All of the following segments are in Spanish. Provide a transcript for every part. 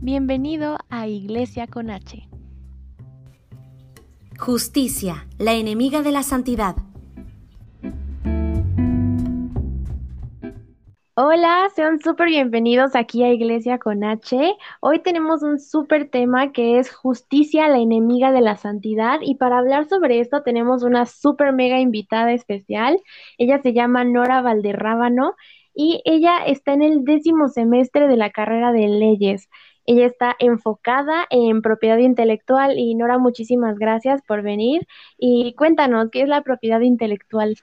Bienvenido a Iglesia con H. Justicia, la enemiga de la santidad. Hola, sean súper bienvenidos aquí a Iglesia con H. Hoy tenemos un súper tema que es justicia, la enemiga de la santidad. Y para hablar sobre esto tenemos una súper mega invitada especial. Ella se llama Nora Valderrábano y ella está en el décimo semestre de la carrera de leyes. Ella está enfocada en propiedad intelectual y Nora, muchísimas gracias por venir. Y cuéntanos, ¿qué es la propiedad intelectual?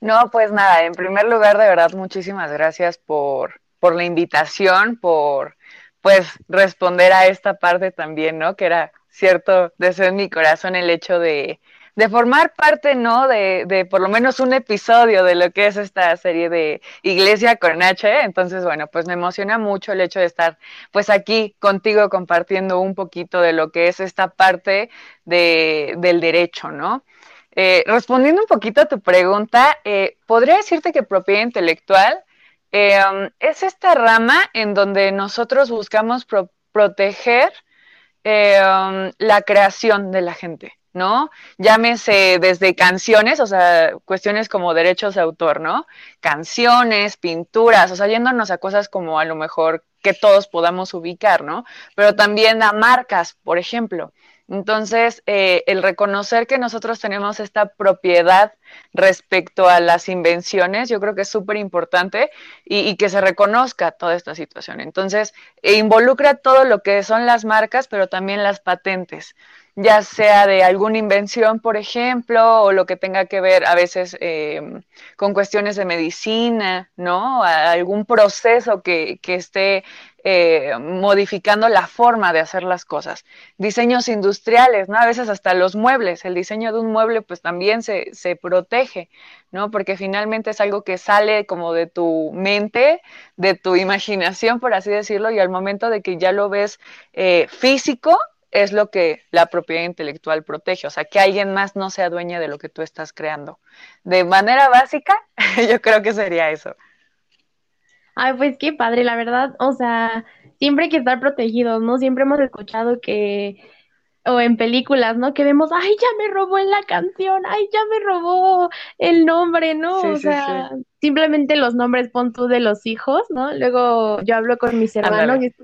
No, pues nada, en primer lugar, de verdad, muchísimas gracias por, por la invitación, por pues responder a esta parte también, ¿no? Que era cierto deseo en mi corazón el hecho de, de formar parte, ¿no? De, de, por lo menos un episodio de lo que es esta serie de Iglesia con H. Entonces, bueno, pues me emociona mucho el hecho de estar pues aquí contigo compartiendo un poquito de lo que es esta parte de, del derecho, ¿no? Eh, respondiendo un poquito a tu pregunta, eh, podría decirte que propiedad intelectual um, es esta rama en donde nosotros buscamos proteger um, la creación de la gente, ¿no? Llámese desde canciones, o sea, cuestiones como derechos de autor, ¿no? Canciones, pinturas, o sea, yéndonos a cosas como a lo mejor que todos podamos ubicar, ¿no? Pero también a marcas, por ejemplo. Entonces, eh, el reconocer que nosotros tenemos esta propiedad respecto a las invenciones, yo creo que es súper importante y, que se reconozca toda esta situación. Entonces, e involucra todo lo que son las marcas, pero también las patentes, ya sea de alguna invención, por ejemplo, o lo que tenga que ver a veces em, con cuestiones de medicina, ¿no? algún proceso que, que esté eh, modificando la forma de hacer las cosas. Diseños industriales, ¿no? A veces hasta los muebles, el diseño de un mueble pues también se, se protege, ¿no? Porque finalmente es algo que sale como de tu mente, de tu imaginación, por así decirlo, y al momento de que ya lo ves eh, físico, es lo que la propiedad intelectual protege, o sea, que alguien más no sea dueña de lo que tú estás creando. De manera básica, yo creo que sería eso. Ay, pues qué padre, la verdad, o sea, siempre hay que estar protegidos, ¿no? Siempre hemos escuchado que, o en películas, ¿no? Que vemos, ay, ya me robó en la canción, ay, ya me robó el nombre, ¿no? o sea, simplemente los nombres pon tú de los hijos, ¿no? Luego yo hablo con mis hermanos y es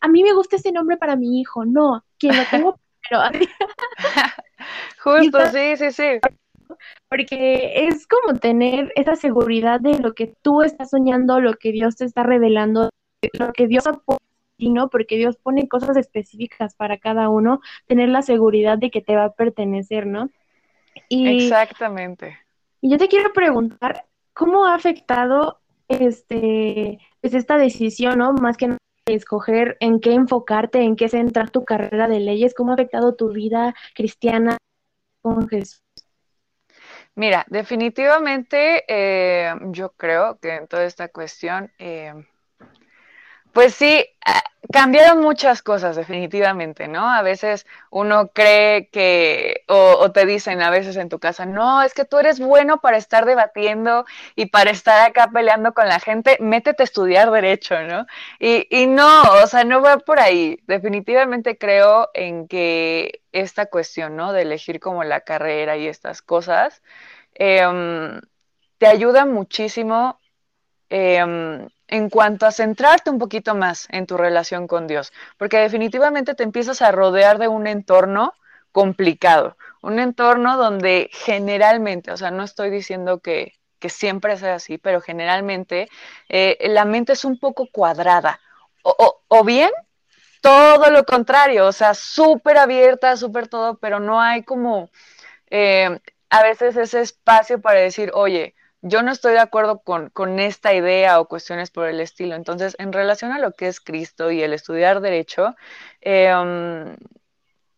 a mí me gusta ese nombre para mi hijo, no, que lo tengo pero... Justo, sí, sí, sí porque es como tener esa seguridad de lo que tú estás soñando, lo que Dios te está revelando, lo que Dios ha ¿no? Porque Dios pone cosas específicas para cada uno, tener la seguridad de que te va a pertenecer, ¿no? Y, Exactamente. Y yo te quiero preguntar, ¿cómo ha afectado este, pues esta decisión, ¿no? Más que escoger en qué enfocarte, en qué centrar tu carrera de leyes, ¿cómo ha afectado tu vida cristiana con Jesús? Mira, definitivamente eh, yo creo que en toda esta cuestión, eh, pues sí, ah, cambiaron muchas cosas definitivamente, ¿no? A veces uno cree que, o, te dicen a veces en tu casa, no, es que tú eres bueno para estar debatiendo y para estar acá peleando con la gente, métete a estudiar derecho, ¿no? Y, y no, o sea, no va por ahí. Definitivamente creo en que esta cuestión, ¿no? De elegir como la carrera y estas cosas, em, te ayuda muchísimo em, en cuanto a centrarte un poquito más en tu relación con Dios, porque definitivamente te empiezas a rodear de un entorno complicado, un entorno donde generalmente, o sea, no estoy diciendo que, siempre sea así, pero generalmente eh, la mente es un poco cuadrada, o bien todo lo contrario, o sea, súper abierta, súper todo, pero no hay como eh, a veces ese espacio para decir, oye, yo no estoy de acuerdo con, con, esta idea o cuestiones por el estilo. Entonces, en relación a lo que es Cristo y el estudiar derecho, um,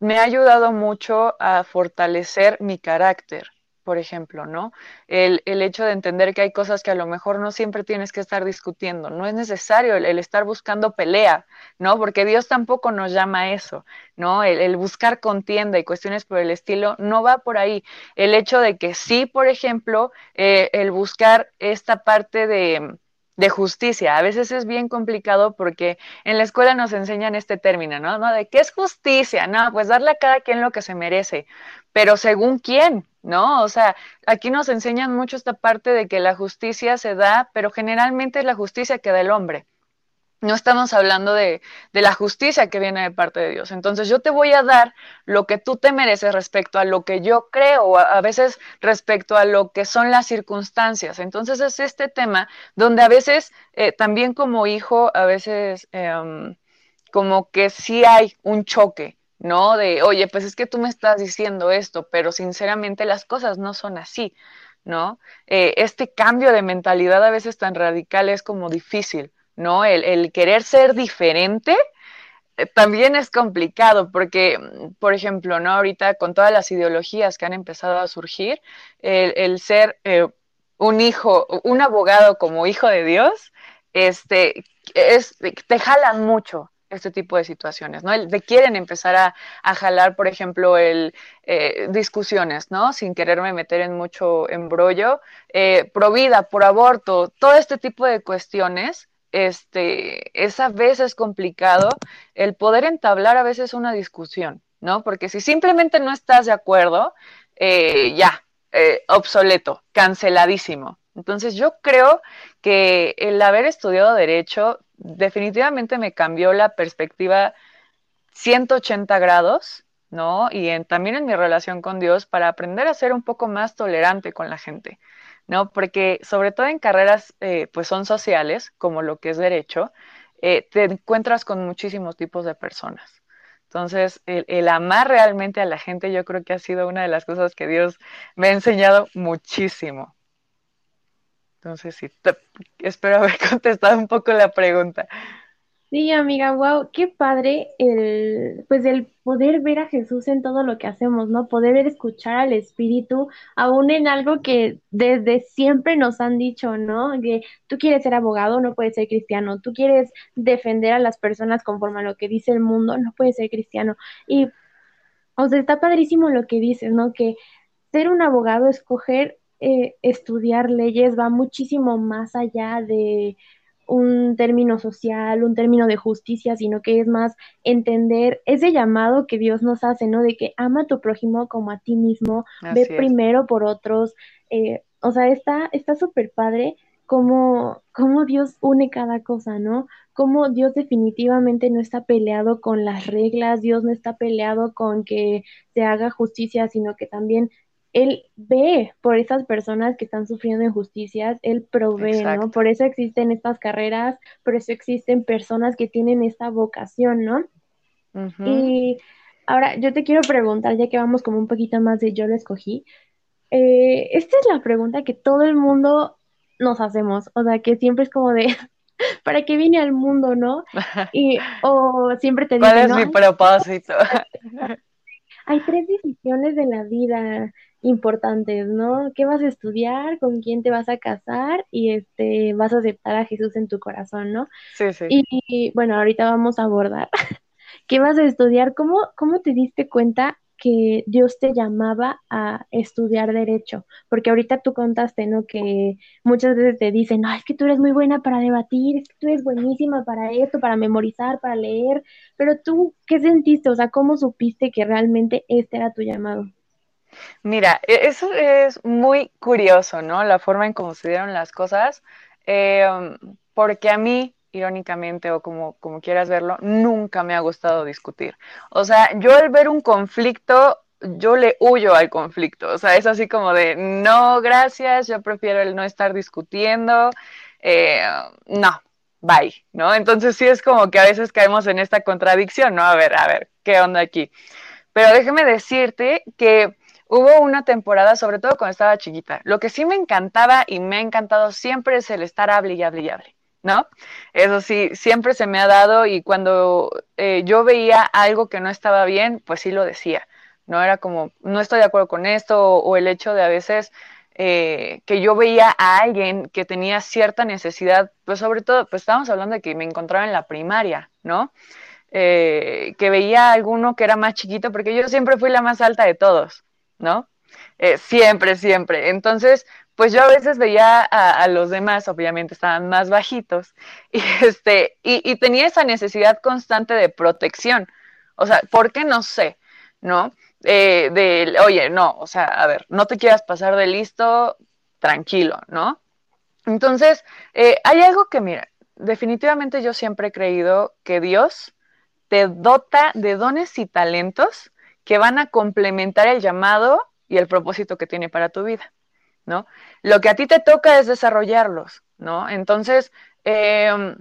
me ha ayudado mucho a fortalecer mi carácter por ejemplo, ¿no? El, el, hecho de entender que hay cosas que a lo mejor no siempre tienes que estar discutiendo, no es necesario el, estar buscando pelea, ¿no? Porque Dios tampoco nos llama a eso, ¿no? El, buscar contienda y cuestiones por el estilo no va por ahí. El hecho de que sí, por ejemplo, eh, el buscar esta parte de de justicia. A veces es bien complicado porque en la escuela nos enseñan este término, ¿no? ¿no? De qué es justicia, no, pues darle a cada quien lo que se merece, pero según quién, ¿no? O sea, aquí nos enseñan mucho esta parte de que la justicia se da, pero generalmente es la justicia que da el hombre. No estamos hablando de, de, la justicia que viene de parte de Dios. Entonces yo te voy a dar lo que tú te mereces respecto a lo que yo creo, a, veces respecto a lo que son las circunstancias. Entonces es este tema donde a veces eh, también como hijo, a veces eh, como que sí hay un choque, ¿no? De, oye, pues es que tú me estás diciendo esto, pero sinceramente las cosas no son así, ¿no? Eh, este cambio de mentalidad a veces tan radical es como difícil. ¿No? El, querer ser diferente eh, también es complicado porque, por ejemplo, ¿no? Ahorita con todas las ideologías que han empezado a surgir, el, ser eh, un hijo, un abogado como hijo de Dios, este, es, te jalan mucho este tipo de situaciones, ¿no? De quieren empezar a, jalar, por ejemplo, el, eh, discusiones, ¿no? Sin quererme meter en mucho embrollo, pro vida, por aborto, todo este tipo de cuestiones este, es a veces complicado el poder entablar a veces una discusión, ¿no? Porque si simplemente no estás de acuerdo, eh, ya, eh, obsoleto, canceladísimo. Entonces yo creo que el haber estudiado derecho definitivamente me cambió la perspectiva 180 grados, ¿no? Y también en mi relación con Dios para aprender a ser un poco más tolerante con la gente. ¿No? Porque sobre todo en carreras, eh, pues son sociales, como lo que es derecho, eh, te encuentras con muchísimos tipos de personas. Entonces, el, amar realmente a la gente yo creo que ha sido una de las cosas que Dios me ha enseñado muchísimo. Entonces, sí, espero haber contestado un poco la pregunta. Sí, amiga, wow, qué padre el, pues el poder ver a Jesús en todo lo que hacemos, ¿no? Poder escuchar al Espíritu, aún en algo que desde siempre nos han dicho, ¿no? Que tú quieres ser abogado, no puedes ser cristiano, tú quieres defender a las personas conforme a lo que dice el mundo, no puedes ser cristiano. Y, o sea, está padrísimo lo que dices, ¿no? Que ser un abogado, escoger eh, estudiar leyes va muchísimo más allá de un término social, un término de justicia, sino que es más entender ese llamado que Dios nos hace, ¿no? De que ama a tu prójimo como a ti mismo, ve primero por otros. Eh, o sea, está súper padre cómo, cómo Dios une cada cosa, ¿no? Cómo Dios definitivamente no está peleado con las reglas, Dios no está peleado con que se haga justicia, sino que también él ve por esas personas que están sufriendo injusticias, él provee, ¿no? Por eso existen estas carreras, por eso existen personas que tienen esta vocación, ¿no? Y ahora yo te quiero preguntar, ya que vamos como un poquito más de yo lo escogí, eh, esta es la pregunta que todo el mundo nos hacemos, o sea, que siempre es como de, ¿para qué vine al mundo, no? Y, o siempre te dicen, ¿Cuál es mi propósito? Hay tres decisiones de la vida importantes, ¿no? ¿Qué vas a estudiar? ¿Con quién te vas a casar? Y este, vas a aceptar a Jesús en tu corazón, ¿no? Sí, sí. Y, bueno, ahorita vamos a abordar. ¿Qué vas a estudiar? ¿Cómo, ¿Cómo te diste cuenta que Dios te llamaba a estudiar derecho? Porque ahorita tú contaste, ¿no? Que muchas veces te dicen, no, es que tú eres muy buena para debatir, es que tú eres buenísima para esto, para memorizar, para leer, pero tú, ¿qué sentiste? O sea, ¿cómo supiste que realmente este era tu llamado? Mira, e-, eso es muy curioso, ¿no? La forma en cómo se dieron las cosas, em, porque a mí, irónicamente, o como, como quieras verlo, nunca me ha gustado discutir. O sea, yo al ver un conflicto, yo le huyo al conflicto. O sea, es así como de, no, gracias, yo prefiero el no estar discutiendo. Eh, no, bye, ¿no? Entonces sí es como que a veces caemos en esta contradicción, ¿no? A ver, a ver, ¿qué onda aquí? Pero déjeme decirte que Hubo una temporada, sobre todo cuando estaba chiquita. Lo que sí me encantaba y me ha encantado siempre es el estar hable y hable y hable, ¿no? Eso sí, siempre se me ha dado y cuando eh, yo veía algo que no estaba bien, pues sí lo decía. No era como, no estoy de acuerdo con esto o, el hecho de a veces eh, que yo veía a alguien que tenía cierta necesidad, pues sobre todo, pues estábamos hablando de que me encontraba en la primaria, ¿no? Eh, que veía a alguno que era más chiquito, porque yo siempre fui la más alta de todos. ¿No? Eh, siempre, siempre. Entonces, pues yo a veces veía a, los demás, obviamente estaban más bajitos, y, este, y, tenía esa necesidad constante de protección. O sea, ¿por qué no sé? ¿No? Eh, de, oye, no, o sea, a ver, no te quieras pasar de listo, tranquilo, ¿no? Entonces, eh, hay algo que, mira, definitivamente yo siempre he creído que Dios te dota de dones y talentos que van a complementar el llamado y el propósito que tiene para tu vida, ¿no? Lo que a ti te toca es desarrollarlos, ¿no? Entonces, em,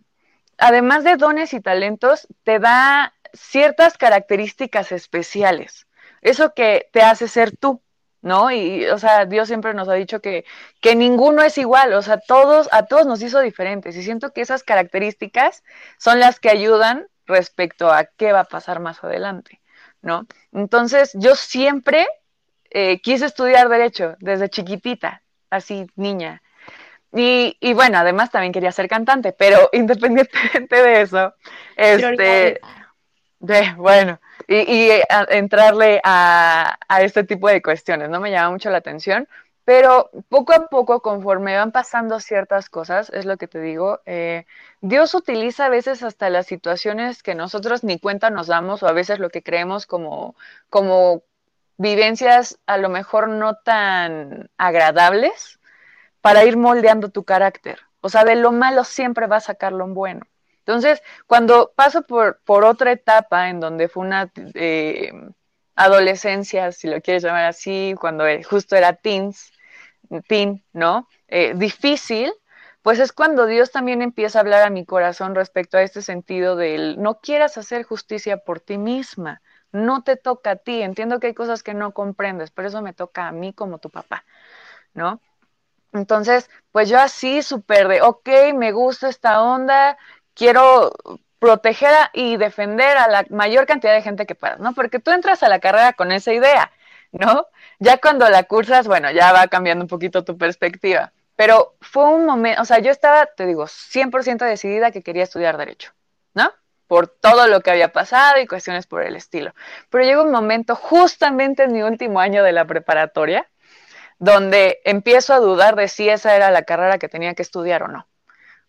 además de dones y talentos, te da ciertas características especiales, eso que te hace ser tú, ¿no? Y, o sea, Dios siempre nos ha dicho que, que ninguno es igual, o sea, todos, a todos nos hizo diferentes, y siento que esas características son las que ayudan respecto a qué va a pasar más adelante, ¿no? Entonces, yo siempre eh, quise estudiar derecho desde chiquitita, así, niña. Y, y, bueno, además también quería ser cantante, pero independientemente de eso, este, de, bueno, y, y entrarle a, a, este tipo de cuestiones, ¿no? Me llama mucho la atención, pero poco a poco, conforme van pasando ciertas cosas, es lo que te digo, eh, Dios utiliza a veces hasta las situaciones que nosotros ni cuenta nos damos o a veces lo que creemos como, como vivencias a lo mejor no tan agradables para ir moldeando tu carácter. O sea, de lo malo siempre va a sacar lo bueno. Entonces, cuando paso por, por otra etapa en donde fue una eh, adolescencia, si lo quieres llamar así, cuando justo era teens, ¿no? Eh, difícil, pues es cuando Dios también empieza a hablar a mi corazón respecto a este sentido del no quieras hacer justicia por ti misma, no te toca a ti, entiendo que hay cosas que no comprendes, pero eso me toca a mí como tu papá, ¿no? Entonces, pues yo así súper de, ok, me gusta esta onda, quiero proteger y defender a la mayor cantidad de gente que puedas, ¿no? Porque tú entras a la carrera con esa idea, ¿no? Ya cuando la cursas, bueno, ya va cambiando un poquito tu perspectiva. Pero fue un momento, o sea, yo estaba, te digo, 100% decidida que quería estudiar derecho, ¿no? Por todo lo que había pasado y cuestiones por el estilo. Pero llegó un momento, justamente en mi último año de la preparatoria, donde empiezo a dudar de si esa era la carrera que tenía que estudiar o no.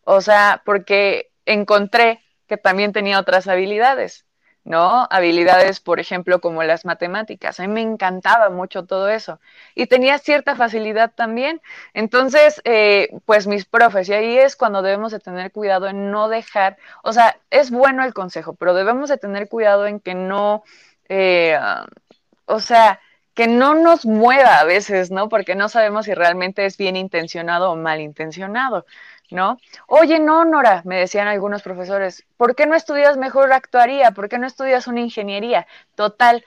O sea, porque encontré que también tenía otras habilidades. ¿No? Habilidades, por ejemplo, como las matemáticas. A mí me encantaba mucho todo eso. Y tenía cierta facilidad también. Entonces, eh, pues mis profes, y ahí es cuando debemos de tener cuidado en no dejar, o sea, es bueno el consejo, pero debemos de tener cuidado en que no, eh, o sea, que no nos mueva a veces, ¿no? Porque no sabemos si realmente es bien intencionado o mal intencionado. ¿No? Oye, no, Nora, me decían algunos profesores, ¿por qué no estudias mejor actuaría? ¿Por qué no estudias una ingeniería? Total,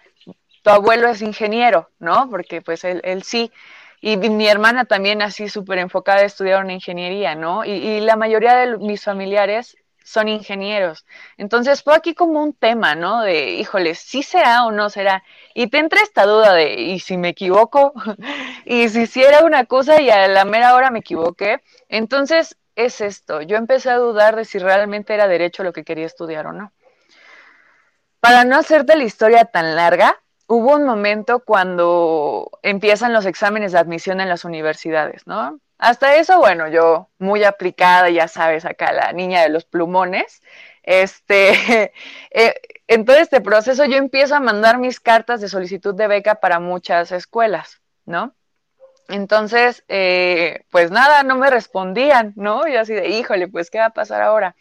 tu abuelo es ingeniero, ¿no? Porque pues él, él sí. Y mi hermana también así súper enfocada a estudiar una ingeniería, ¿no? Y, y, la mayoría de mis familiares son ingenieros. Entonces fue aquí como un tema, ¿no? De, híjole, ¿sí será o no será? Y te entra esta duda de, ¿y si me equivoco? y si hiciera una cosa y a la mera hora me equivoqué. Entonces es esto. Yo empecé a dudar de si realmente era derecho lo que quería estudiar o no. Para no hacerte la historia tan larga, hubo un momento cuando empiezan los exámenes de admisión en las universidades, ¿no? Hasta eso, bueno, yo muy aplicada, ya sabes, acá la niña de los plumones, este, eh, en todo este proceso yo empiezo a mandar mis cartas de solicitud de beca para muchas escuelas, ¿no? Entonces, eh, pues nada, no me respondían, ¿no? Y así de, híjole, pues, ¿qué va a pasar ahora?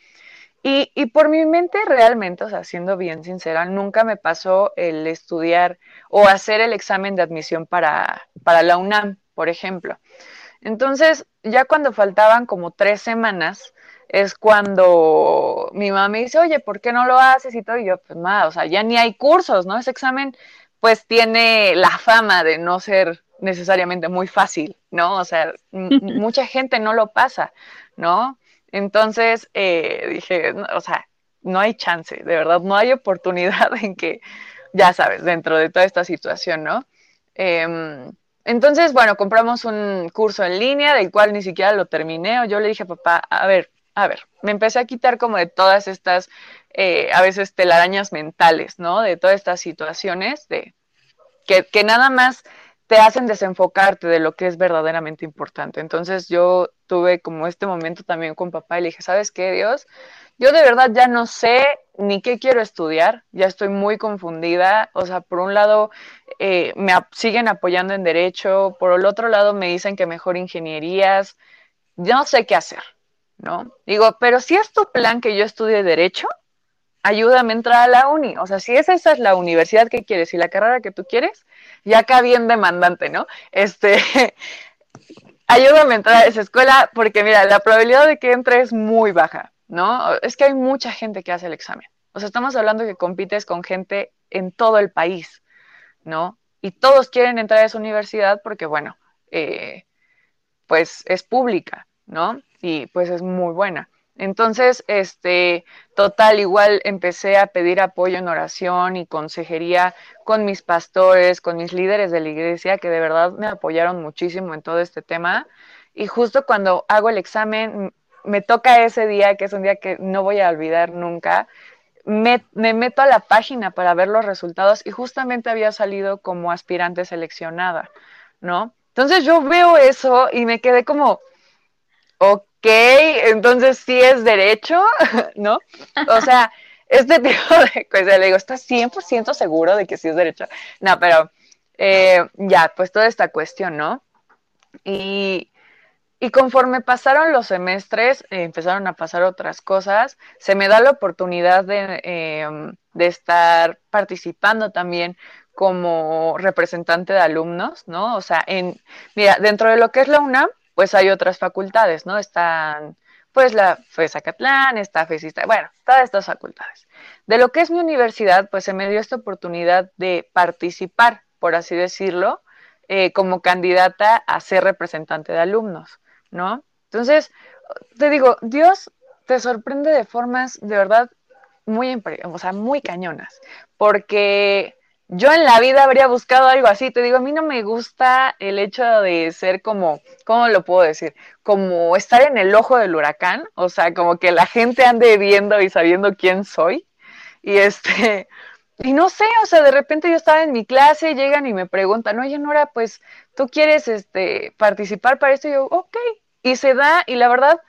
Y, y, por mi mente realmente, o sea, siendo bien sincera, nunca me pasó el estudiar o hacer el examen de admisión para, para la UNAM, por ejemplo. Entonces, ya cuando faltaban como tres semanas, es cuando mi mamá me dice, oye, ¿por qué no lo haces? Y todo, y yo, pues nada, o sea, ya ni hay cursos, ¿no? Ese examen, pues tiene la fama de no ser necesariamente muy fácil, ¿no? O sea, mucha gente no lo pasa, ¿no? Entonces eh, dije, o sea, no hay chance, de verdad, no hay oportunidad en que, ya sabes, dentro de toda esta situación, ¿no? Em, entonces, bueno, compramos un curso en línea del cual ni siquiera lo terminé, o yo le dije, papá, a ver, a ver, me empecé a quitar como de todas estas, eh, a veces telarañas mentales, ¿no? De todas estas situaciones, de que, que nada más te hacen desenfocarte de lo que es verdaderamente importante. Entonces yo tuve como este momento también con papá y dije, ¿sabes qué, Dios? Yo de verdad ya no sé ni qué quiero estudiar, ya estoy muy confundida. O sea, por un lado eh, me siguen apoyando en derecho, por el otro lado me dicen que mejor ingenierías, yo no sé qué hacer, ¿no? Digo, pero si es tu plan que yo estudie derecho, ayúdame a entrar a la uni. O sea, si esa, esa es la universidad que quieres y la carrera que tú quieres, ya acá bien demandante, ¿no? Este, ayúdame a entrar a esa escuela porque mira, la probabilidad de que entre es muy baja, ¿no? Es que hay mucha gente que hace el examen. O sea, estamos hablando que compites con gente en todo el país, ¿no? Y todos quieren entrar a esa universidad porque, bueno, eh, pues es pública, ¿no? Y pues es muy buena. Entonces, este, total, igual empecé a pedir apoyo en oración y consejería con mis pastores, con mis líderes de la iglesia, que de verdad me apoyaron muchísimo en todo este tema. Y justo cuando hago el examen, me toca ese día, que es un día que no voy a olvidar nunca, me, me meto a la página para ver los resultados y justamente había salido como aspirante seleccionada, ¿no? Entonces yo veo eso y me quedé como, ok entonces sí es derecho, ¿no? O sea, este tipo de cosas, le digo, ¿estás 100% seguro de que sí es derecho? No, pero eh, ya, pues toda esta cuestión, ¿no? Y, conforme pasaron los semestres, eh, empezaron a pasar otras cosas, se me da la oportunidad de, em, de estar participando también como representante de alumnos, ¿no? O sea, en, mira, dentro de lo que es la UNAM, pues hay otras facultades, ¿no? Están, pues la FESACatlán, está FESISTA, bueno, todas estas facultades. De lo que es mi universidad, pues se me dio esta oportunidad de participar, por así decirlo, eh, como candidata a ser representante de alumnos, ¿no? Entonces, te digo, Dios te sorprende de formas de verdad muy, o muy cañonas, porque yo en la vida habría buscado algo así. Te digo, a mí no me gusta el hecho de ser como, ¿cómo lo puedo decir? Como estar en el ojo del huracán, o sea, como que la gente ande viendo y sabiendo quién soy. Y este, y no sé, o sea, de repente yo estaba en mi clase, llegan y me preguntan, oye, Nora, pues, ¿tú quieres este, participar para esto? Y yo, ok, y se da, y la verdad,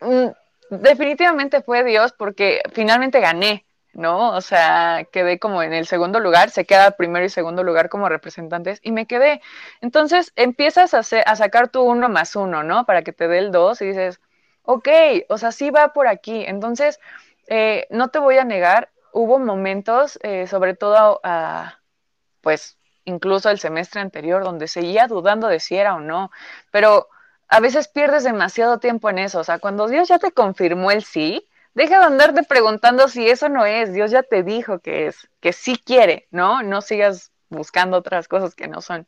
mm, definitivamente fue Dios porque finalmente gané. ¿No? O sea, quedé como en el segundo lugar, se queda primero y segundo lugar como representantes y me quedé. Entonces empiezas a, a sacar tu uno más uno, ¿no? Para que te dé el dos y dices, ok, o sea, sí va por aquí. Entonces, eh, no te voy a negar, hubo momentos, eh, sobre todo, pues, incluso el semestre anterior, donde seguía dudando de si era o no, pero a veces pierdes demasiado tiempo en eso, o sea, cuando Dios ya te confirmó el sí, deja de andarte preguntando si eso no es, Dios ya te dijo que es, que sí quiere, ¿no? No sigas buscando otras cosas que no son.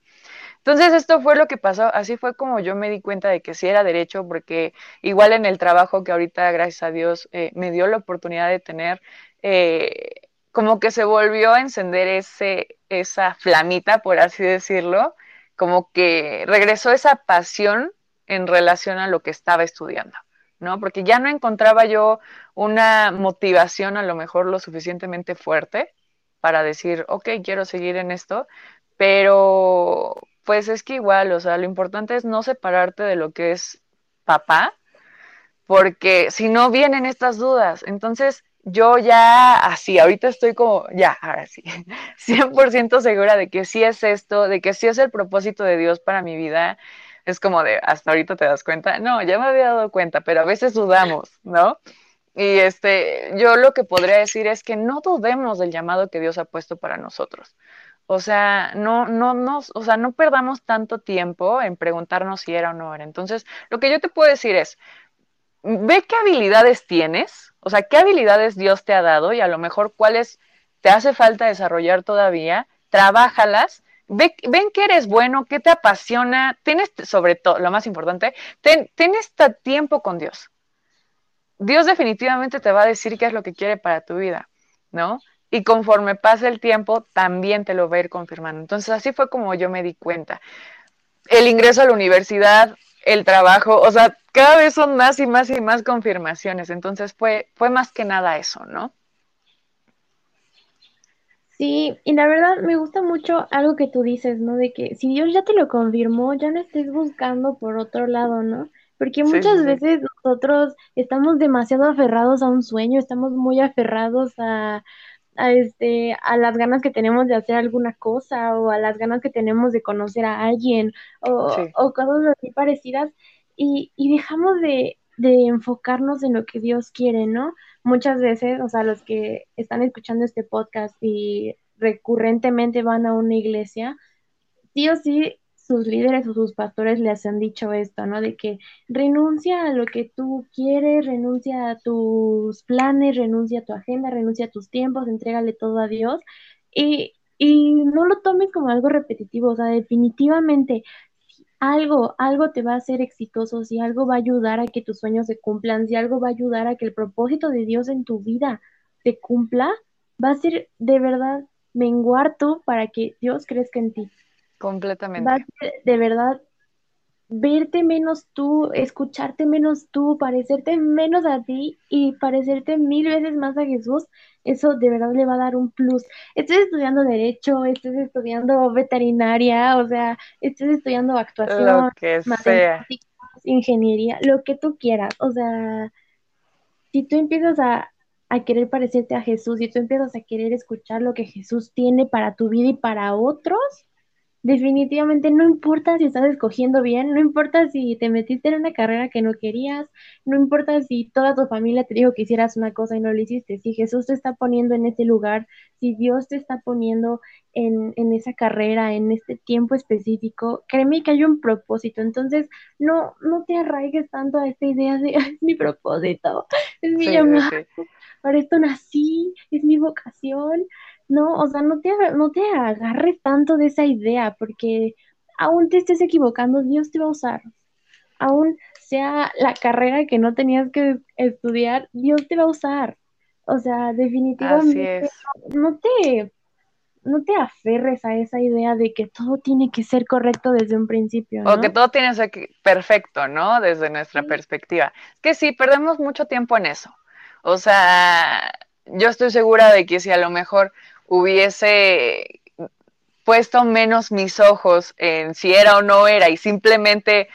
Entonces esto fue lo que pasó, así fue como yo me di cuenta de que sí era derecho, porque igual en el trabajo que ahorita, gracias a Dios, eh, me dio la oportunidad de tener, eh, como que se volvió a encender ese, esa flamita, por así decirlo, como que regresó esa pasión en relación a lo que estaba estudiando. ¿No? Porque ya no encontraba yo una motivación a lo mejor lo suficientemente fuerte para decir, ok, quiero seguir en esto, pero pues es que igual, o sea, lo importante es no separarte de lo que es papá, porque si no vienen estas dudas, entonces yo ya así, ahorita estoy como, ya, ahora sí, 100% segura de que sí es esto, de que sí es el propósito de Dios para mi vida es como de, hasta ahorita te das cuenta, no, ya me había dado cuenta, pero a veces dudamos, ¿no? Y este, yo lo que podría decir es que no dudemos del llamado que Dios ha puesto para nosotros. O sea, no, no, no, o sea, no perdamos tanto tiempo en preguntarnos si era o no era. Entonces, lo que yo te puedo decir es, ve qué habilidades tienes, o sea, qué habilidades Dios te ha dado y a lo mejor cuáles te hace falta desarrollar todavía, trabájalas ven que eres bueno, que te apasiona, tienes sobre todo, lo más importante, ten, este tiempo con Dios. Dios definitivamente te va a decir qué es lo que quiere para tu vida, ¿no? Y conforme pase el tiempo, también te lo va a ir confirmando. Entonces, así fue como yo me di cuenta. El ingreso a la universidad, el trabajo, o sea, cada vez son más y más y más confirmaciones. Entonces, fue, fue más que nada eso, ¿no? Sí, y la verdad me gusta mucho algo que tú dices, ¿no? De que si Dios ya te lo confirmó, ya no estés buscando por otro lado, ¿no? Porque sí, muchas sí. veces nosotros estamos demasiado aferrados a un sueño, estamos muy aferrados a, a, este, a las ganas que tenemos de hacer alguna cosa o a las ganas que tenemos de conocer a alguien o, Sí, o cosas así parecidas y, y dejamos de, de enfocarnos en lo que Dios quiere, ¿no? Muchas veces, o sea, los que están escuchando este podcast y recurrentemente van a una iglesia, sí o sí, sus líderes o sus pastores les han dicho esto, ¿no? De que renuncia a lo que tú quieres, renuncia a tus planes, renuncia a tu agenda, renuncia a tus tiempos, entrégale todo a Dios y, y no lo tomes como algo repetitivo, o sea, definitivamente algo, algo te va a hacer exitoso, si algo va a ayudar a que tus sueños se cumplan, si algo va a ayudar a que el propósito de Dios en tu vida se cumpla, va a ser de verdad menguar tú para que Dios crezca en ti. Va a completamente. ser de verdad verte menos tú, escucharte menos tú, parecerte menos a ti y parecerte mil veces más a Jesús, eso de verdad le va a dar un plus. Estés estudiando derecho, estés estudiando veterinaria, o sea, estés estudiando Lo actuación, sea. matemáticas, ingeniería, lo que tú quieras. O sea, si tú empiezas a, a querer parecerte a Jesús, si tú empiezas a querer escuchar lo que Jesús tiene para tu vida y para otros, Definitivamente no importa si estás escogiendo bien, no importa si te metiste en una carrera que no querías, no importa si toda tu familia te dijo que hicieras una cosa y no lo hiciste, si Jesús te está poniendo en ese lugar, si Dios te está poniendo en, en esa carrera, en este tiempo específico, créeme que hay un propósito. Entonces, no, no te arraigues tanto a esta idea de "Ay, es mi propósito, es mi Sí, sí, llamado, sí. para esto nací, es mi vocación. No, o sea, no te, no te agarres tanto de esa idea, porque aún te estés equivocando, Dios te va a usar. Aún sea la carrera que no tenías que estudiar, Dios te va a usar. O sea, Así definitivamente es. no te, no te aferres a esa idea de que todo tiene que ser correcto desde un principio, O que ¿no? todo tiene que ser perfecto, ¿no? Desde nuestra Sí. perspectiva. Es que sí, perdemos mucho tiempo en eso. O sea, yo estoy segura de que si a lo mejor hubiese puesto menos mis ojos en si era o no era y simplemente,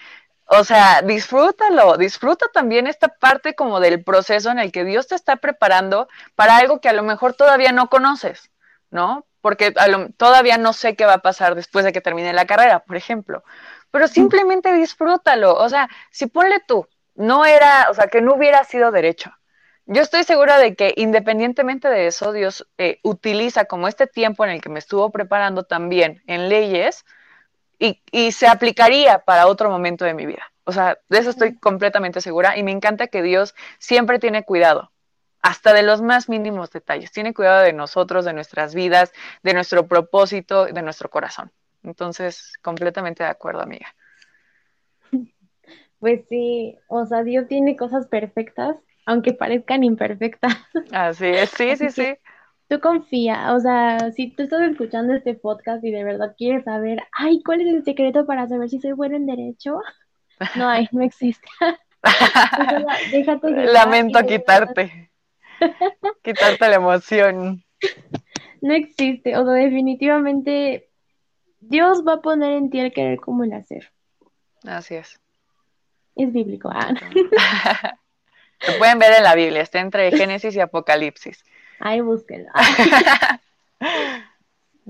o sea, disfrútalo, disfruta también esta parte como del proceso en el que Dios te está preparando para algo que a lo mejor todavía no conoces, ¿no? Porque a lo, todavía no sé qué va a pasar después de que termine la carrera, por ejemplo. Pero simplemente disfrútalo, o sea, si ponle tú, no era, o sea, que no hubiera sido derecho, yo estoy segura de que independientemente de eso, Dios eh, utiliza como este tiempo en el que me estuvo preparando también en leyes y, y, se aplicaría para otro momento de mi vida. O sea, de eso estoy completamente segura y me encanta que Dios siempre tiene cuidado, hasta de los más mínimos detalles. Tiene cuidado de nosotros, de nuestras vidas, de nuestro propósito, de nuestro corazón. Entonces, completamente de acuerdo, amiga. Pues sí, o sea, Dios tiene cosas perfectas, aunque parezcan imperfectas. Así es, sí, sí, Así sí. Tú confía, o sea, si tú estás escuchando este podcast y de verdad quieres saber, ay, ¿cuál es el secreto para saber si soy bueno en derecho? No hay, no existe. Déjate Lamento quitarte, quitarte la emoción. no existe, o sea, definitivamente Dios va a poner en ti el querer como el hacer. Así es. Es bíblico. Ah, Lo pueden ver en la Biblia, está entre Génesis y Apocalipsis. ahí búsquenlo.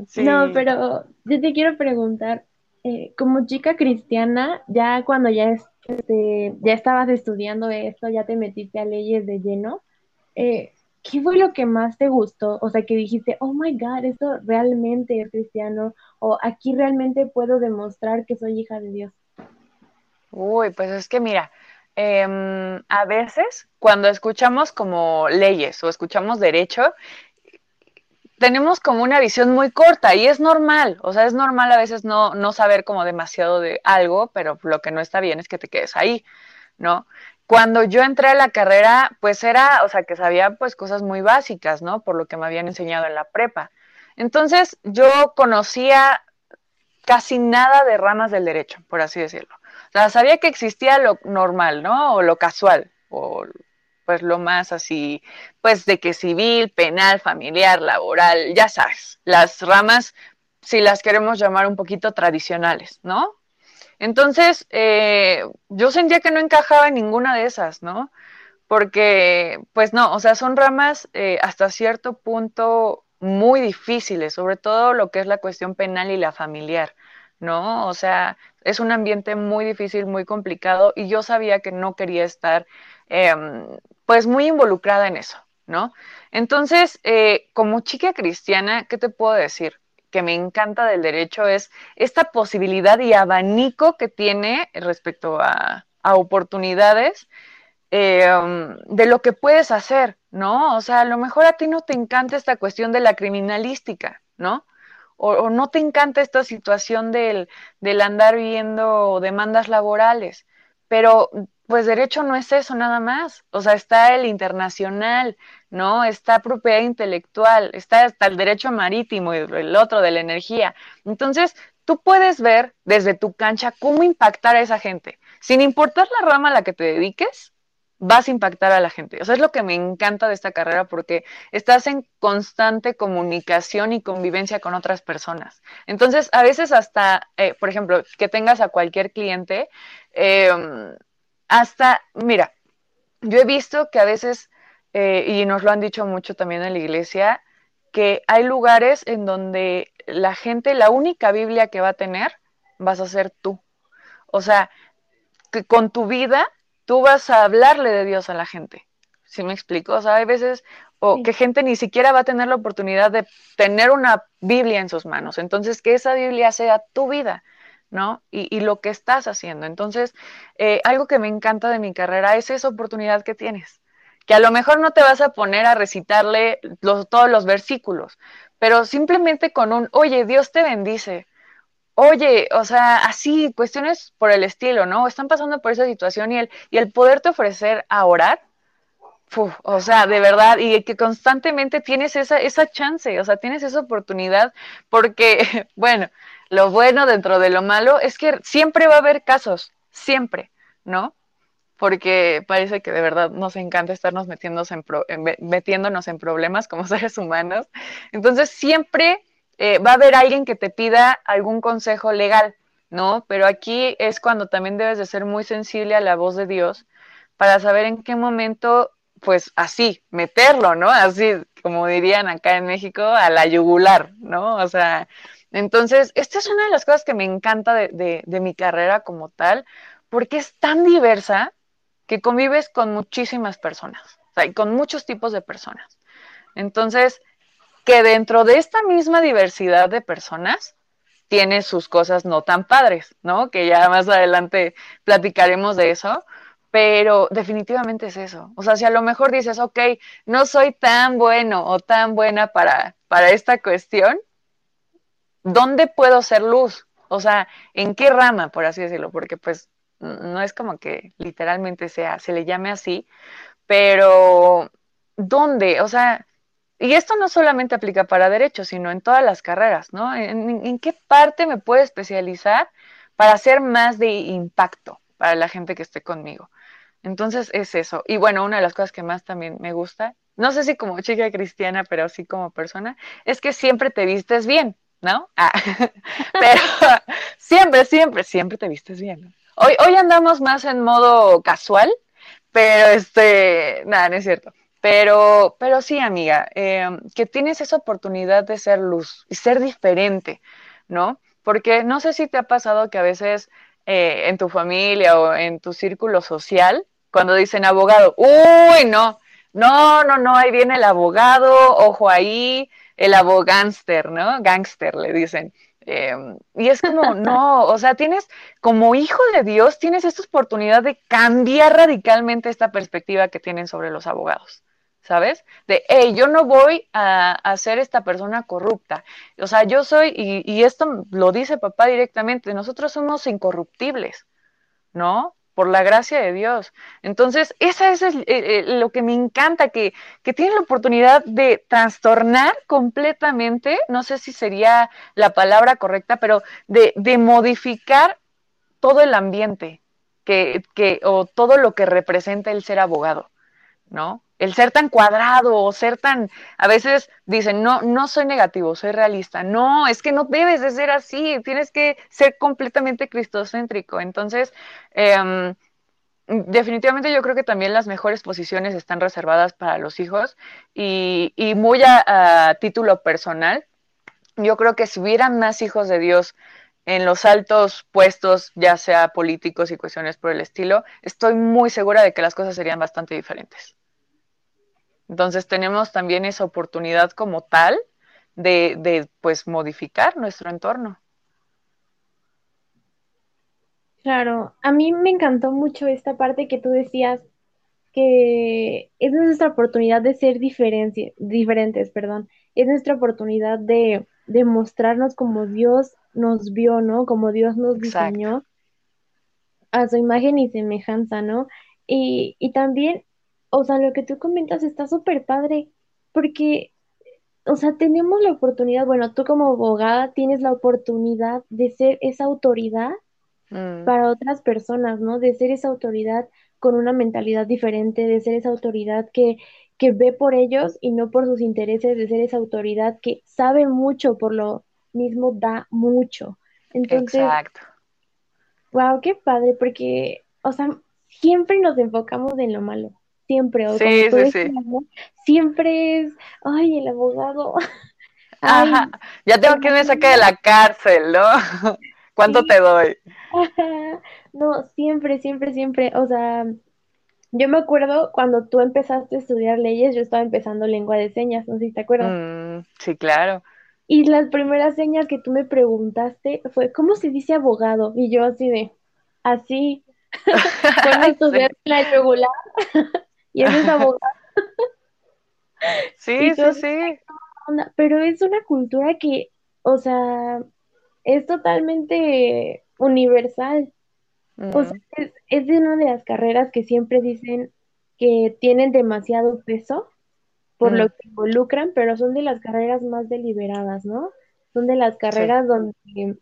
Sí. No, pero yo te quiero preguntar, eh, como chica cristiana, ya cuando ya, es- este, ya estabas estudiando esto, ya te metiste a leyes de lleno, eh, ¿qué fue lo que más te gustó? O sea, que dijiste, oh my God, esto realmente es cristiano, o aquí realmente puedo demostrar que soy hija de Dios. Uy, pues es que mira, em, a veces cuando escuchamos como leyes o escuchamos derecho, tenemos como una visión muy corta y es normal, o sea, es normal a veces no, no saber como demasiado de algo, pero lo que no está bien es que te quedes ahí, ¿no? Cuando yo entré a la carrera, pues era, o sea, que sabía pues cosas muy básicas, ¿no? Por lo que me habían enseñado en la prepa. Entonces, yo conocía casi nada de ramas del derecho, por así decirlo. Sea, sabía que existía lo normal, ¿no? O lo casual, o pues lo más así, pues de que civil, penal, familiar, laboral, ya sabes, las ramas, si las queremos llamar un poquito tradicionales, ¿no? Entonces, eh, yo sentía que no encajaba en ninguna de esas, ¿no? Porque, pues no, o sea, son ramas eh, hasta cierto punto muy difíciles, sobre todo lo que es la cuestión penal y la familiar, ¿no? O sea, es un ambiente muy difícil, muy complicado y yo sabía que no quería estar em, pues muy involucrada en eso, ¿no? Entonces, eh, como chica cristiana, ¿qué te puedo decir? que me encanta del derecho es esta posibilidad y abanico que tiene respecto a, oportunidades em, de lo que puedes hacer, ¿no? O sea, a lo mejor a ti no te encanta esta cuestión de la criminalística, ¿no? O, no te encanta esta situación del, del andar viendo demandas laborales, pero pues derecho no es eso nada más, o sea, está el internacional, ¿no? Está propiedad intelectual, está hasta el derecho marítimo y el otro de la energía. Entonces, tú puedes ver desde tu cancha cómo impactar a esa gente, sin importar la rama a la que te dediques, vas a impactar a la gente. O sea, es lo que me encanta de esta carrera porque estás en constante comunicación y convivencia con otras personas. Entonces, a veces hasta, eh, por ejemplo, que tengas a cualquier cliente, em, hasta, mira, yo he visto que a veces, eh, y nos lo han dicho mucho también en la iglesia, que hay lugares en donde la gente, la única Biblia que va a tener, vas a ser tú. O sea, que con tu vida tú vas a hablarle de Dios a la gente. ¿Sí me explico? O sea, hay veces o que gente ni siquiera va a tener la oportunidad de tener una Biblia en sus manos. Entonces, que esa Biblia sea tu vida, ¿no? Y, lo que estás haciendo. Entonces, eh, algo que me encanta de mi carrera es esa oportunidad que tienes. Que a lo mejor no te vas a poner a recitarle todos los versículos, pero simplemente con un, oye, Dios te bendice, Oye, o sea, así, cuestiones por el estilo, ¿no? Están pasando por esa situación y el, y el poderte ofrecer a orar, o sea, de verdad, y que constantemente tienes esa, esa chance, o sea, tienes esa oportunidad, porque, bueno, lo bueno dentro de lo malo es que siempre va a haber casos, siempre, ¿no? Porque parece que de verdad nos encanta estarnos metiéndonos en, metiéndonos en problemas como seres humanos. Entonces, siempre eh, va a haber alguien que te pida algún consejo legal, ¿no? Pero aquí es cuando también debes de ser muy sensible a la voz de Dios para saber en qué momento, pues así, meterlo, ¿no? Así, como dirían acá en México, a la yugular, ¿no? O sea, entonces, esta es una de las cosas que me encanta de, de mi carrera como tal, porque es tan diversa que convives con muchísimas personas, o sea, y con muchos tipos de personas. Entonces, que dentro de esta misma diversidad de personas tiene sus cosas no tan padres, ¿no? Que ya más adelante platicaremos de eso, pero definitivamente es eso. O sea, si a lo mejor dices, ok, no soy tan bueno o tan buena para, para esta cuestión, ¿dónde puedo ser luz? O sea, ¿en qué rama, por así decirlo? Porque pues no es como que literalmente sea, se le llame así, pero ¿dónde? O sea, y esto no solamente aplica para derecho, sino en todas las carreras, ¿no? ¿En, qué parte me puedo especializar para hacer más de impacto para la gente que esté conmigo? Entonces es eso. Y bueno, una de las cosas que más también me gusta, no sé si como chica cristiana, pero sí como persona, es que siempre te vistes bien, ¿no? Ah, pero siempre, siempre, siempre te vistes bien. Hoy, hoy andamos más en modo casual, pero este, nada, no es cierto. Pero, pero sí, amiga, eh, que tienes esa oportunidad de ser luz y ser diferente, ¿no? Porque no sé si te ha pasado que a veces eh, en tu familia o en tu círculo social, cuando dicen abogado, uy, no, no, no, no, ahí viene el abogado, ojo ahí, el abogánster, ¿no? Gangster, le dicen. Em, y es como, no, o sea, tienes, como hijo de Dios, tienes esta oportunidad de cambiar radicalmente esta perspectiva que tienen sobre los abogados. ¿Sabes? De, hey, yo no voy a, ser esta persona corrupta. O sea, yo soy, y, esto lo dice papá directamente, nosotros somos incorruptibles, ¿no? Por la gracia de Dios. Entonces, esa es lo que me encanta, que, que tiene la oportunidad de trastornar completamente, no sé si sería la palabra correcta, pero de, de modificar todo el ambiente que, que, o todo lo que representa el ser abogado. ¿no? El ser tan cuadrado o ser tan, a veces dicen, no, no soy negativo, soy realista. No, es que no debes de ser así, tienes que ser completamente cristocéntrico. Entonces, em, definitivamente yo creo que también las mejores posiciones están reservadas para los hijos y, muy a, título personal, yo creo que si hubieran más hijos de Dios en los altos puestos, ya sea políticos y cuestiones por el estilo, estoy muy segura de que las cosas serían bastante diferentes. Entonces tenemos también esa oportunidad como tal de, de pues modificar nuestro entorno. Claro, a mí me encantó mucho esta parte que tú decías que es nuestra oportunidad de ser diferentes, perdón. Es nuestra oportunidad de, de, mostrarnos como Dios nos vio, ¿no? Como Dios nos diseñó a su imagen y semejanza, ¿no? Y, y también, o sea, lo que tú comentas está súper padre, porque, o sea, tenemos la oportunidad, bueno, tú como abogada tienes la oportunidad de ser esa autoridad Mm. para otras personas, ¿no? De ser esa autoridad con una mentalidad diferente, de ser esa autoridad que, que ve por ellos y no por sus intereses, de ser esa autoridad que sabe mucho, por lo mismo da mucho. Entonces, Exacto. wow, qué padre, porque, o sea, siempre nos enfocamos en lo malo, siempre. O sí, sí, sí. Siempre es, ay, el abogado. Ajá, ya tengo que me saque de la cárcel, ¿no? ¿Cuánto te doy? no, siempre, siempre, siempre. O sea, yo me acuerdo cuando tú empezaste a estudiar leyes, yo estaba empezando lengua de señas, no sé si te acuerdas. Mm, sí, claro. Y las primeras señas que tú me preguntaste fue, ¿cómo se dice abogado? Y yo así de, así, a estudiar la regular y eso es abogado. sí, sí, sí. Pero es una cultura que, o sea, es totalmente universal. O sea, es, de una de las carreras que siempre dicen que tienen demasiado peso por lo que involucran, pero son de las carreras más deliberadas, ¿no? Son de las carreras donde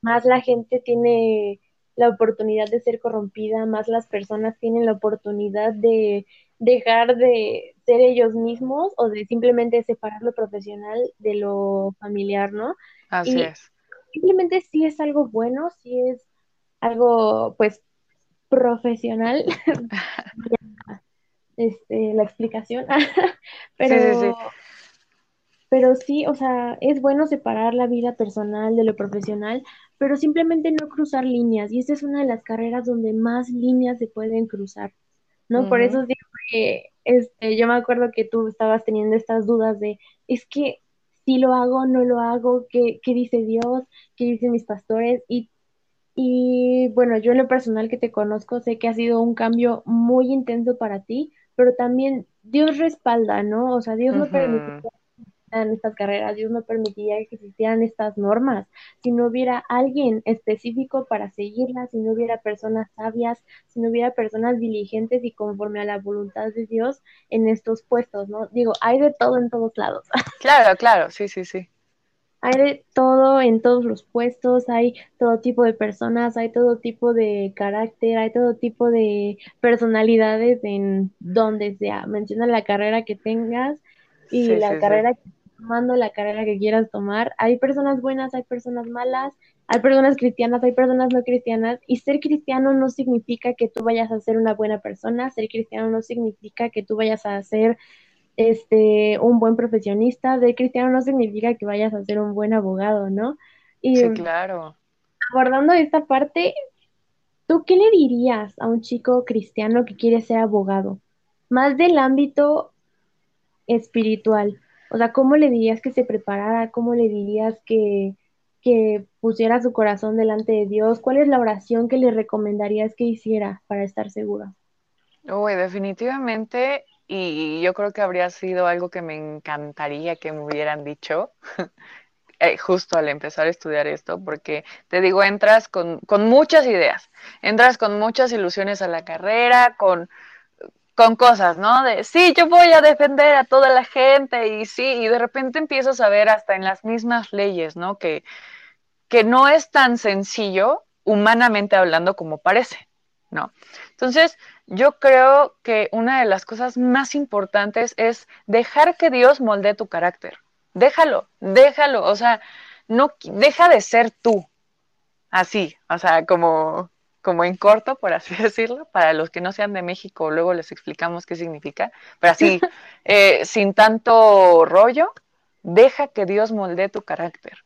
más la gente tiene la oportunidad de ser corrompida, más las personas tienen la oportunidad de dejar de ser ellos mismos o de simplemente separar lo profesional de lo familiar, ¿no? Así es simplemente sí es algo bueno, sí es algo pues profesional. este, la explicación. pero, sí, pero sí, o sea, es bueno separar la vida personal de lo profesional, pero simplemente no cruzar líneas. Y esta es una de las carreras donde más líneas se pueden cruzar. ¿no? Por eso siempre, este, yo me acuerdo que tú estabas teniendo estas dudas de, es que si lo hago, no lo hago, qué, qué dice Dios, qué dicen mis pastores. Y, y bueno, yo en lo personal que te conozco, sé que ha sido un cambio muy intenso para ti, pero también Dios respalda, ¿no? O sea, Dios no permite en estas carreras, Dios no permitiría que existieran estas normas, si no hubiera alguien específico para seguirlas, si no hubiera personas sabias, si no hubiera personas diligentes y conforme a la voluntad de Dios en estos puestos, ¿no? Digo, hay de todo en todos lados. Claro, claro, sí, sí, sí. Hay de todo en todos los puestos, hay todo tipo de personas, hay todo tipo de carácter, hay todo tipo de personalidades en donde sea. Menciona la carrera que tengas y la carrera que tomando la carrera que quieras tomar. Hay personas buenas, hay personas malas, hay personas cristianas, hay personas no cristianas. Y ser cristiano no significa que tú vayas a ser una buena persona. Ser cristiano no significa que tú vayas a ser este un buen profesionista. Ser cristiano no significa que vayas a ser un buen abogado, ¿no? Y, sí, claro. Abordando esta parte, ¿tú qué le dirías a un chico cristiano que quiere ser abogado? Más del ámbito espiritual. O sea, ¿cómo le dirías que se preparara? ¿Cómo le dirías que, que pusiera su corazón delante de Dios? ¿Cuál es la oración que le recomendarías que hiciera para estar segura? Uy, definitivamente, y yo creo que habría sido algo que me encantaría que me hubieran dicho eh, justo al empezar a estudiar esto, porque te digo, entras con, con muchas ideas, entras con muchas ilusiones a la carrera, con con cosas, ¿no? De, sí, yo voy a defender a toda la gente y sí, y de repente empiezas a ver hasta en las mismas leyes, ¿no? Que, que no es tan sencillo, humanamente hablando, como parece, ¿no? Entonces, yo creo que una de las cosas más importantes es dejar que Dios moldee tu carácter. Déjalo, déjalo, o sea, no deja de ser tú. Así, o sea, como como en corto, por así decirlo, para los que no sean de México, luego les explicamos qué significa, pero así, eh, sin tanto rollo, deja que Dios moldee tu carácter.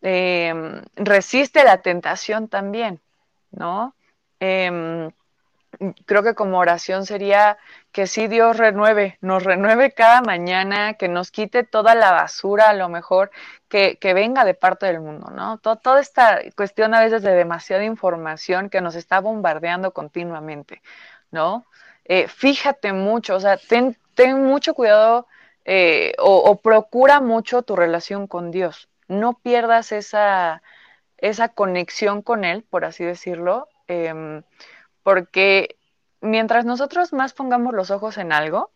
Em, resiste la tentación también, ¿no? Em, creo que como oración sería que sí Dios renueve, nos renueve cada mañana, que nos quite toda la basura a lo mejor que, venga de parte del mundo, ¿no? toda esta cuestión a veces de demasiada información que nos está bombardeando continuamente, ¿no? Eh, fíjate mucho, o sea, ten, mucho cuidado eh, o, procura mucho tu relación con Dios. No pierdas esa, esa conexión con Él, por así decirlo. Em, porque mientras nosotros más pongamos los ojos en algo,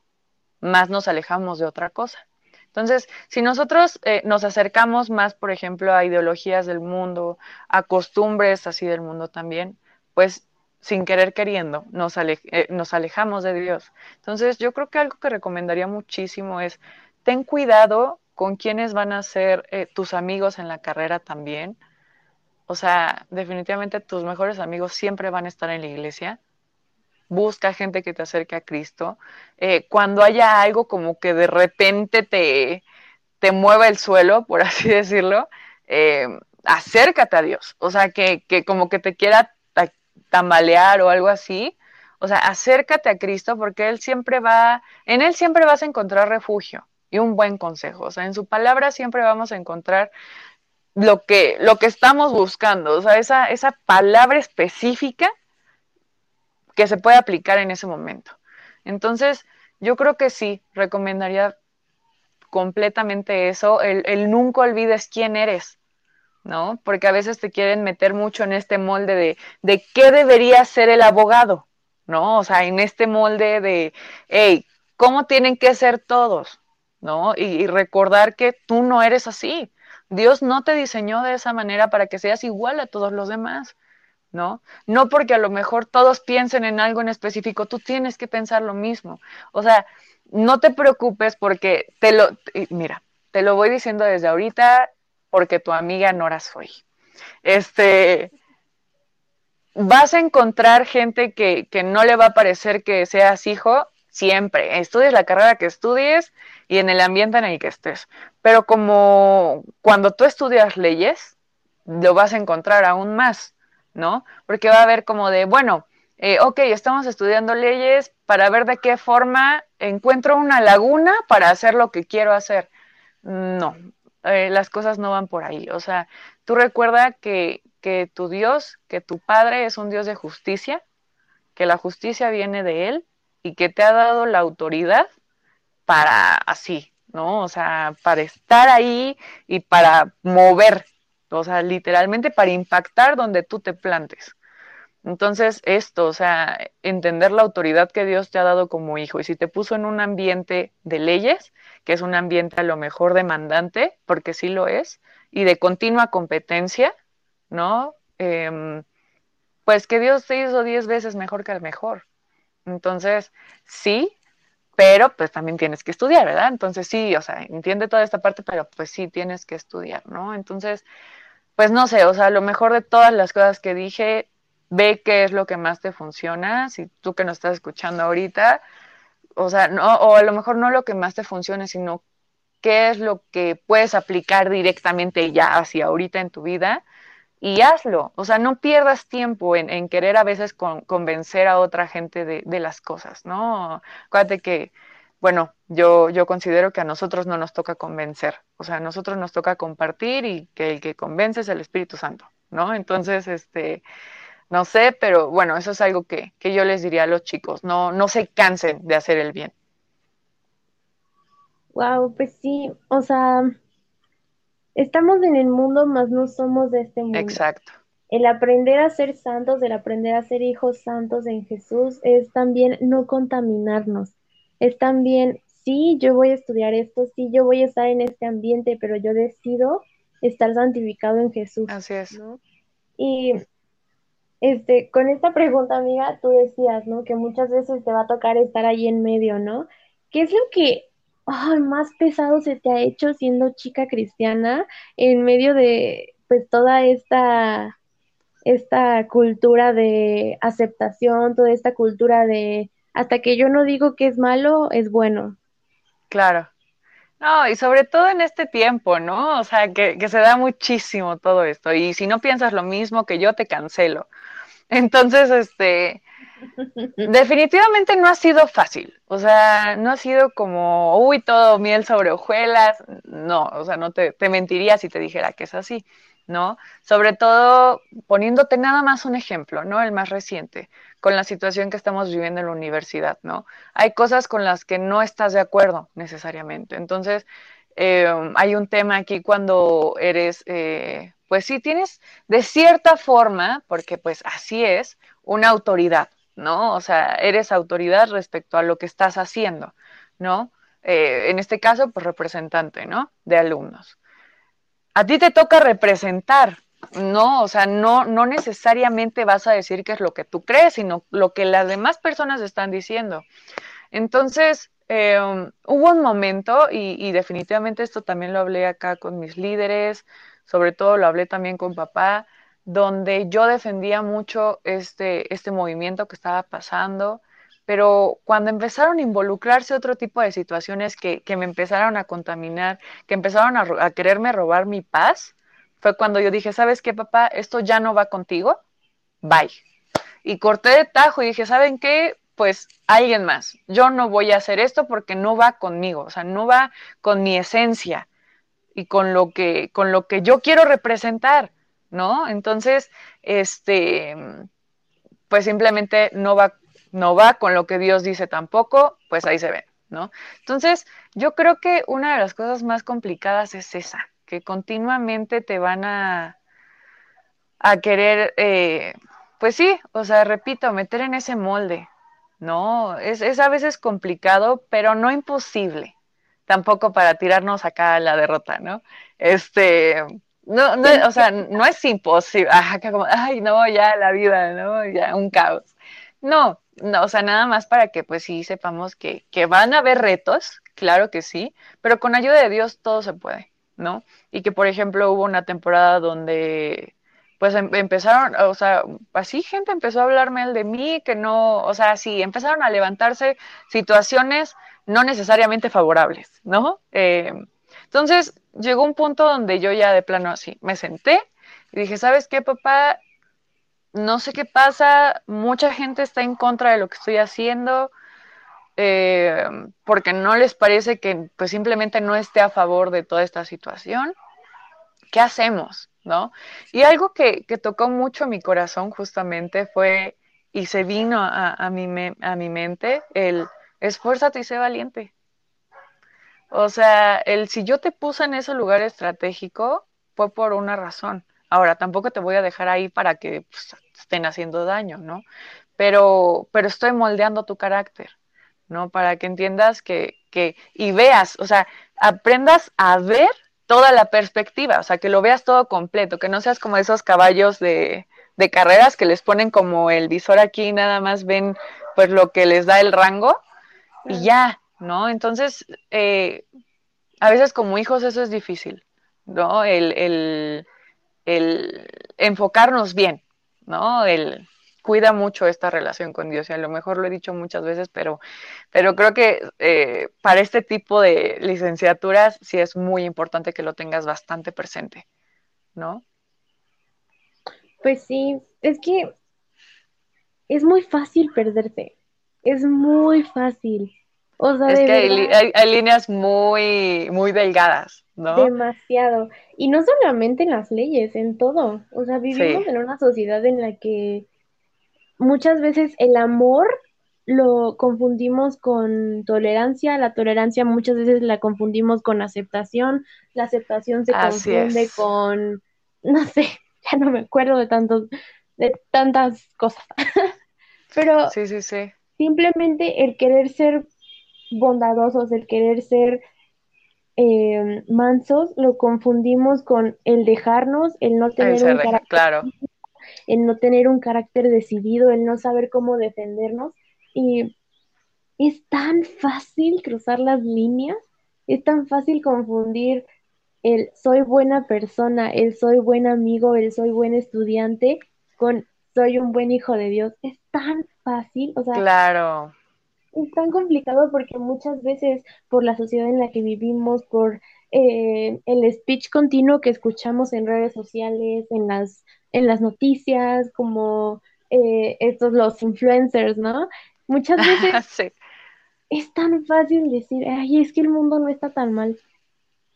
más nos alejamos de otra cosa. Entonces, si nosotros eh, nos acercamos más, por ejemplo, a ideologías del mundo, a costumbres así del mundo también, pues sin querer queriendo, nos, eh, nos alejamos de Dios. Entonces, yo creo que algo que recomendaría muchísimo es, ten cuidado con quiénes van a ser eh, tus amigos en la carrera también. O sea, definitivamente tus mejores amigos siempre van a estar en la iglesia. Busca gente que te acerque a Cristo. Eh, cuando haya algo como que de repente te, te mueva el suelo, por así decirlo, eh, acércate a Dios. O sea, que, que como que te quiera tambalear o algo así. O sea, acércate a Cristo porque Él siempre va, en Él siempre vas a encontrar refugio y un buen consejo. O sea, en su palabra siempre vamos a encontrar lo que, lo que estamos buscando, o sea, esa, esa palabra específica que se puede aplicar en ese momento. Entonces, yo creo que sí, recomendaría completamente eso, el, nunca olvides quién eres, ¿no? Porque a veces te quieren meter mucho en este molde de, de qué debería ser el abogado, ¿no? O sea, en este molde de, hey, ¿cómo tienen que ser todos? ¿No? y recordar que tú no eres así, Dios no te diseñó de esa manera para que seas igual a todos los demás, ¿no? No porque a lo mejor todos piensen en algo en específico, tú tienes que pensar lo mismo. O sea, no te preocupes porque te lo, mira, te lo voy diciendo desde ahorita porque tu amiga Nora soy. Este, vas a encontrar gente que, que no le va a parecer que seas hijo siempre. Estudies la carrera que estudies y en el ambiente en el que estés. Pero como cuando tú estudias leyes, lo vas a encontrar aún más, ¿no? Porque va a haber como de, bueno, eh, ok, estamos estudiando leyes para ver de qué forma encuentro una laguna para hacer lo que quiero hacer. No, eh, las cosas no van por ahí. O sea, tú recuerda que, que tu Dios, que tu Padre es un Dios de justicia, que la justicia viene de Él y que te ha dado la autoridad para así, ¿no? O sea, para estar ahí y para mover, o sea, literalmente para impactar donde tú te plantes. Entonces, esto, o sea, entender la autoridad que Dios te ha dado como hijo. Y si te puso en un ambiente de leyes, que es un ambiente a lo mejor demandante, porque sí lo es, y de continua competencia, ¿no? Em, pues que Dios te hizo diez veces mejor que el mejor. Entonces, sí, pero pues también tienes que estudiar, ¿verdad? Entonces sí, o sea, entiende toda esta parte, pero pues sí tienes que estudiar, ¿no? Entonces, pues no sé, o sea, lo mejor de todas las cosas que dije, ve qué es lo que más te funciona, si tú que nos estás escuchando ahorita, o sea, no, o a lo mejor no lo que más te funcione, sino qué es lo que puedes aplicar directamente ya hacia ahorita en tu vida y hazlo. O sea, no pierdas tiempo en, querer a veces convencer a otra gente de, las cosas, ¿no? Acuérdate que, bueno, yo, yo considero que a nosotros no nos toca convencer, o sea, a nosotros nos toca compartir y que el que convence es el Espíritu Santo, ¿no? Entonces, este, no sé, pero bueno, eso es algo que, que yo les diría a los chicos, no, no se cansen de hacer el bien. Wow, pues sí, o sea, Estamos en el mundo, mas no somos de este mundo. Exacto. El aprender a ser santos, el aprender a ser hijos santos en Jesús, es también no contaminarnos. Es también, sí, yo voy a estudiar esto, sí, yo voy a estar en este ambiente, pero yo decido estar santificado en Jesús. Así es. Y Este, con esta pregunta, amiga, tú decías, ¿no? Que muchas veces te va a tocar estar ahí en medio, ¿no? ¿Qué es lo que más pesado se te ha hecho siendo chica cristiana en medio de, pues, toda esta, esta cultura de aceptación, toda esta cultura de hasta que yo no digo que es malo, es bueno? Claro. No, y sobre todo en este tiempo, ¿no? O sea, que, que se da muchísimo todo esto. Y si no piensas lo mismo que yo, te cancelo. Entonces, este, definitivamente no ha sido fácil. O sea, no ha sido como, uy, todo miel sobre hojuelas. No, o sea, no te, te mentiría si te dijera que es así, ¿no? Sobre todo poniéndote nada más un ejemplo, ¿no? El más reciente, con la situación que estamos viviendo en la universidad, ¿no? Hay cosas con las que no estás de acuerdo necesariamente. Entonces, eh, hay un tema aquí cuando eres... Eh, pues sí tienes de cierta forma, porque pues así es, una autoridad, ¿no? O sea, eres autoridad respecto a lo que estás haciendo, ¿no? Eh, en este caso, pues representante, ¿no? De alumnos. A ti te toca representar, ¿no? O sea, no, no necesariamente vas a decir qué es lo que tú crees, sino lo que las demás personas están diciendo. Entonces, eh, hubo un momento, y, y definitivamente esto también lo hablé acá con mis líderes, sobre todo lo hablé también con papá, donde yo defendía mucho este, este movimiento que estaba pasando, pero cuando empezaron a involucrarse otro tipo de situaciones que, que me empezaron a contaminar, que empezaron a, quererme robar mi paz, fue cuando yo dije, ¿sabes qué, papá? Esto ya no va contigo, bye. Y corté de tajo y dije, ¿saben qué? Pues alguien más. Yo no voy a hacer esto porque no va conmigo, o sea, no va con mi esencia y con lo que, con lo que yo quiero representar, ¿no? Entonces, este, pues simplemente no va, no va con lo que Dios dice tampoco, pues ahí se ve, ¿no? Entonces, yo creo que una de las cosas más complicadas es esa, que continuamente te van a, a querer, eh, pues sí, o sea, repito, meter en ese molde, ¿no? Es, es a veces complicado, pero no imposible tampoco para tirarnos acá a la derrota, ¿no? Este, no, no, o sea, no es imposible, acá como, ay, no, ya la vida, ¿no? Ya un caos. No, no, o sea, nada más para que pues sí sepamos que, que van a haber retos, claro que sí, pero con ayuda de Dios todo se puede, ¿no? Y que, por ejemplo, hubo una temporada donde pues em empezaron, o sea, así gente empezó a hablar mal de mí, que no, o sea, sí, empezaron a levantarse situaciones no necesariamente favorables, ¿no? Eh, entonces llegó un punto donde yo ya de plano así, me senté y dije, ¿sabes qué, papá? No sé qué pasa, mucha gente está en contra de lo que estoy haciendo, eh, porque no les parece que pues simplemente no esté a favor de toda esta situación. ¿Qué hacemos? ¿No? Y algo que, que tocó mucho mi corazón justamente fue, y se vino a, a, mi, a mi mente, el, esfuérzate y sé valiente. O sea, el si yo te puse en ese lugar estratégico fue por una razón. Ahora, tampoco te voy a dejar ahí para que pues, estén haciendo daño, ¿no? Pero, pero estoy moldeando tu carácter, ¿no? Para que entiendas que, que, y veas, o sea, aprendas a ver toda la perspectiva, o sea, que lo veas todo completo, que no seas como esos caballos de, de carreras que les ponen como el visor aquí, nada más ven pues lo que les da el rango, y ya, ¿no? Entonces, eh, a veces como hijos eso es difícil, ¿no? El, el, el, enfocarnos bien, ¿no? El cuida mucho esta relación con Dios a lo mejor lo he dicho muchas veces, pero, pero creo que eh, para este tipo de licenciaturas sí es muy importante que lo tengas bastante presente, ¿no? Pues sí, es que es muy fácil perderte, es muy fácil. O sea, es que hay, verdad, hay, hay, líneas muy, muy delgadas, ¿no? demasiado. Y no solamente en las leyes, en todo. O sea, Sí, vivimos en una sociedad en la que muchas veces el amor lo confundimos con tolerancia, la tolerancia muchas veces la confundimos con aceptación, la aceptación se así confunde es. con, no sé, ya no me acuerdo de tantos, de tantas cosas. Pero Sí, sí, sí. simplemente el querer ser bondadosos, el querer ser eh, mansos, lo confundimos con el dejarnos, el no tener un carácter, claro. el no tener un carácter decidido, el no saber cómo defendernos. Y es tan fácil cruzar las líneas, es tan fácil confundir el soy buena persona, el soy buen amigo, el soy buen estudiante con soy un buen hijo de Dios. Es tan fácil, o sea, claro. Es tan complicado porque muchas veces por la sociedad en la que vivimos, por eh, el speech continuo que escuchamos en redes sociales, en las, en las noticias, como eh, estos los influencers, ¿no? Muchas veces es tan fácil decir, ay, es que el mundo no está tan mal.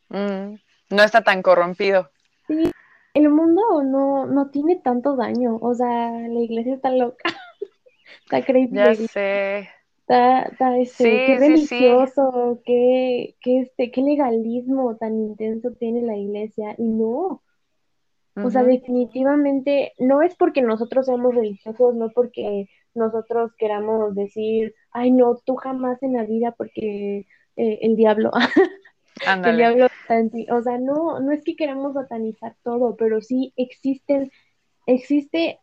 Mm, no está tan corrompido. Sí, el mundo no, no tiene tanto daño, o sea, la iglesia está loca, está crazy. Ya sé. Está, está este, qué religioso, Qué, qué, este, qué legalismo tan intenso tiene la iglesia, y no. O sea, definitivamente no es porque nosotros seamos religiosos, no porque nosotros queramos decir, ay, no, tú jamás en la vida porque eh, el diablo, el diablo o sea, no, no es que queramos satanizar todo, pero sí existen, existe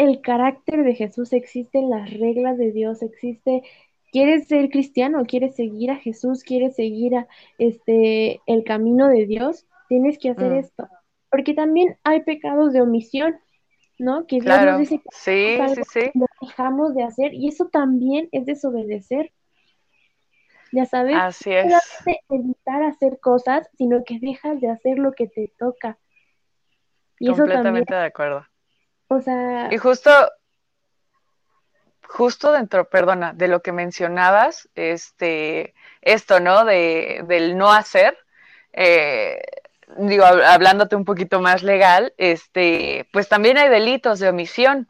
el carácter de Jesús, existen las reglas de Dios, existe, quieres ser cristiano, quieres seguir a Jesús, quieres seguir a, este, el camino de Dios, tienes que hacer mm. esto, porque también hay pecados de omisión, ¿no? Que Dios nos dice que dejamos de hacer y eso también es desobedecer. Ya sabes, Así es. no evitar hacer cosas, sino que dejas de hacer lo que te toca. Y Completamente de acuerdo. Y justo, justo dentro, perdona, de lo que mencionabas, este, esto, ¿no? De, del no hacer, eh, digo, hablándote un poquito más legal, este, pues también hay delitos de omisión,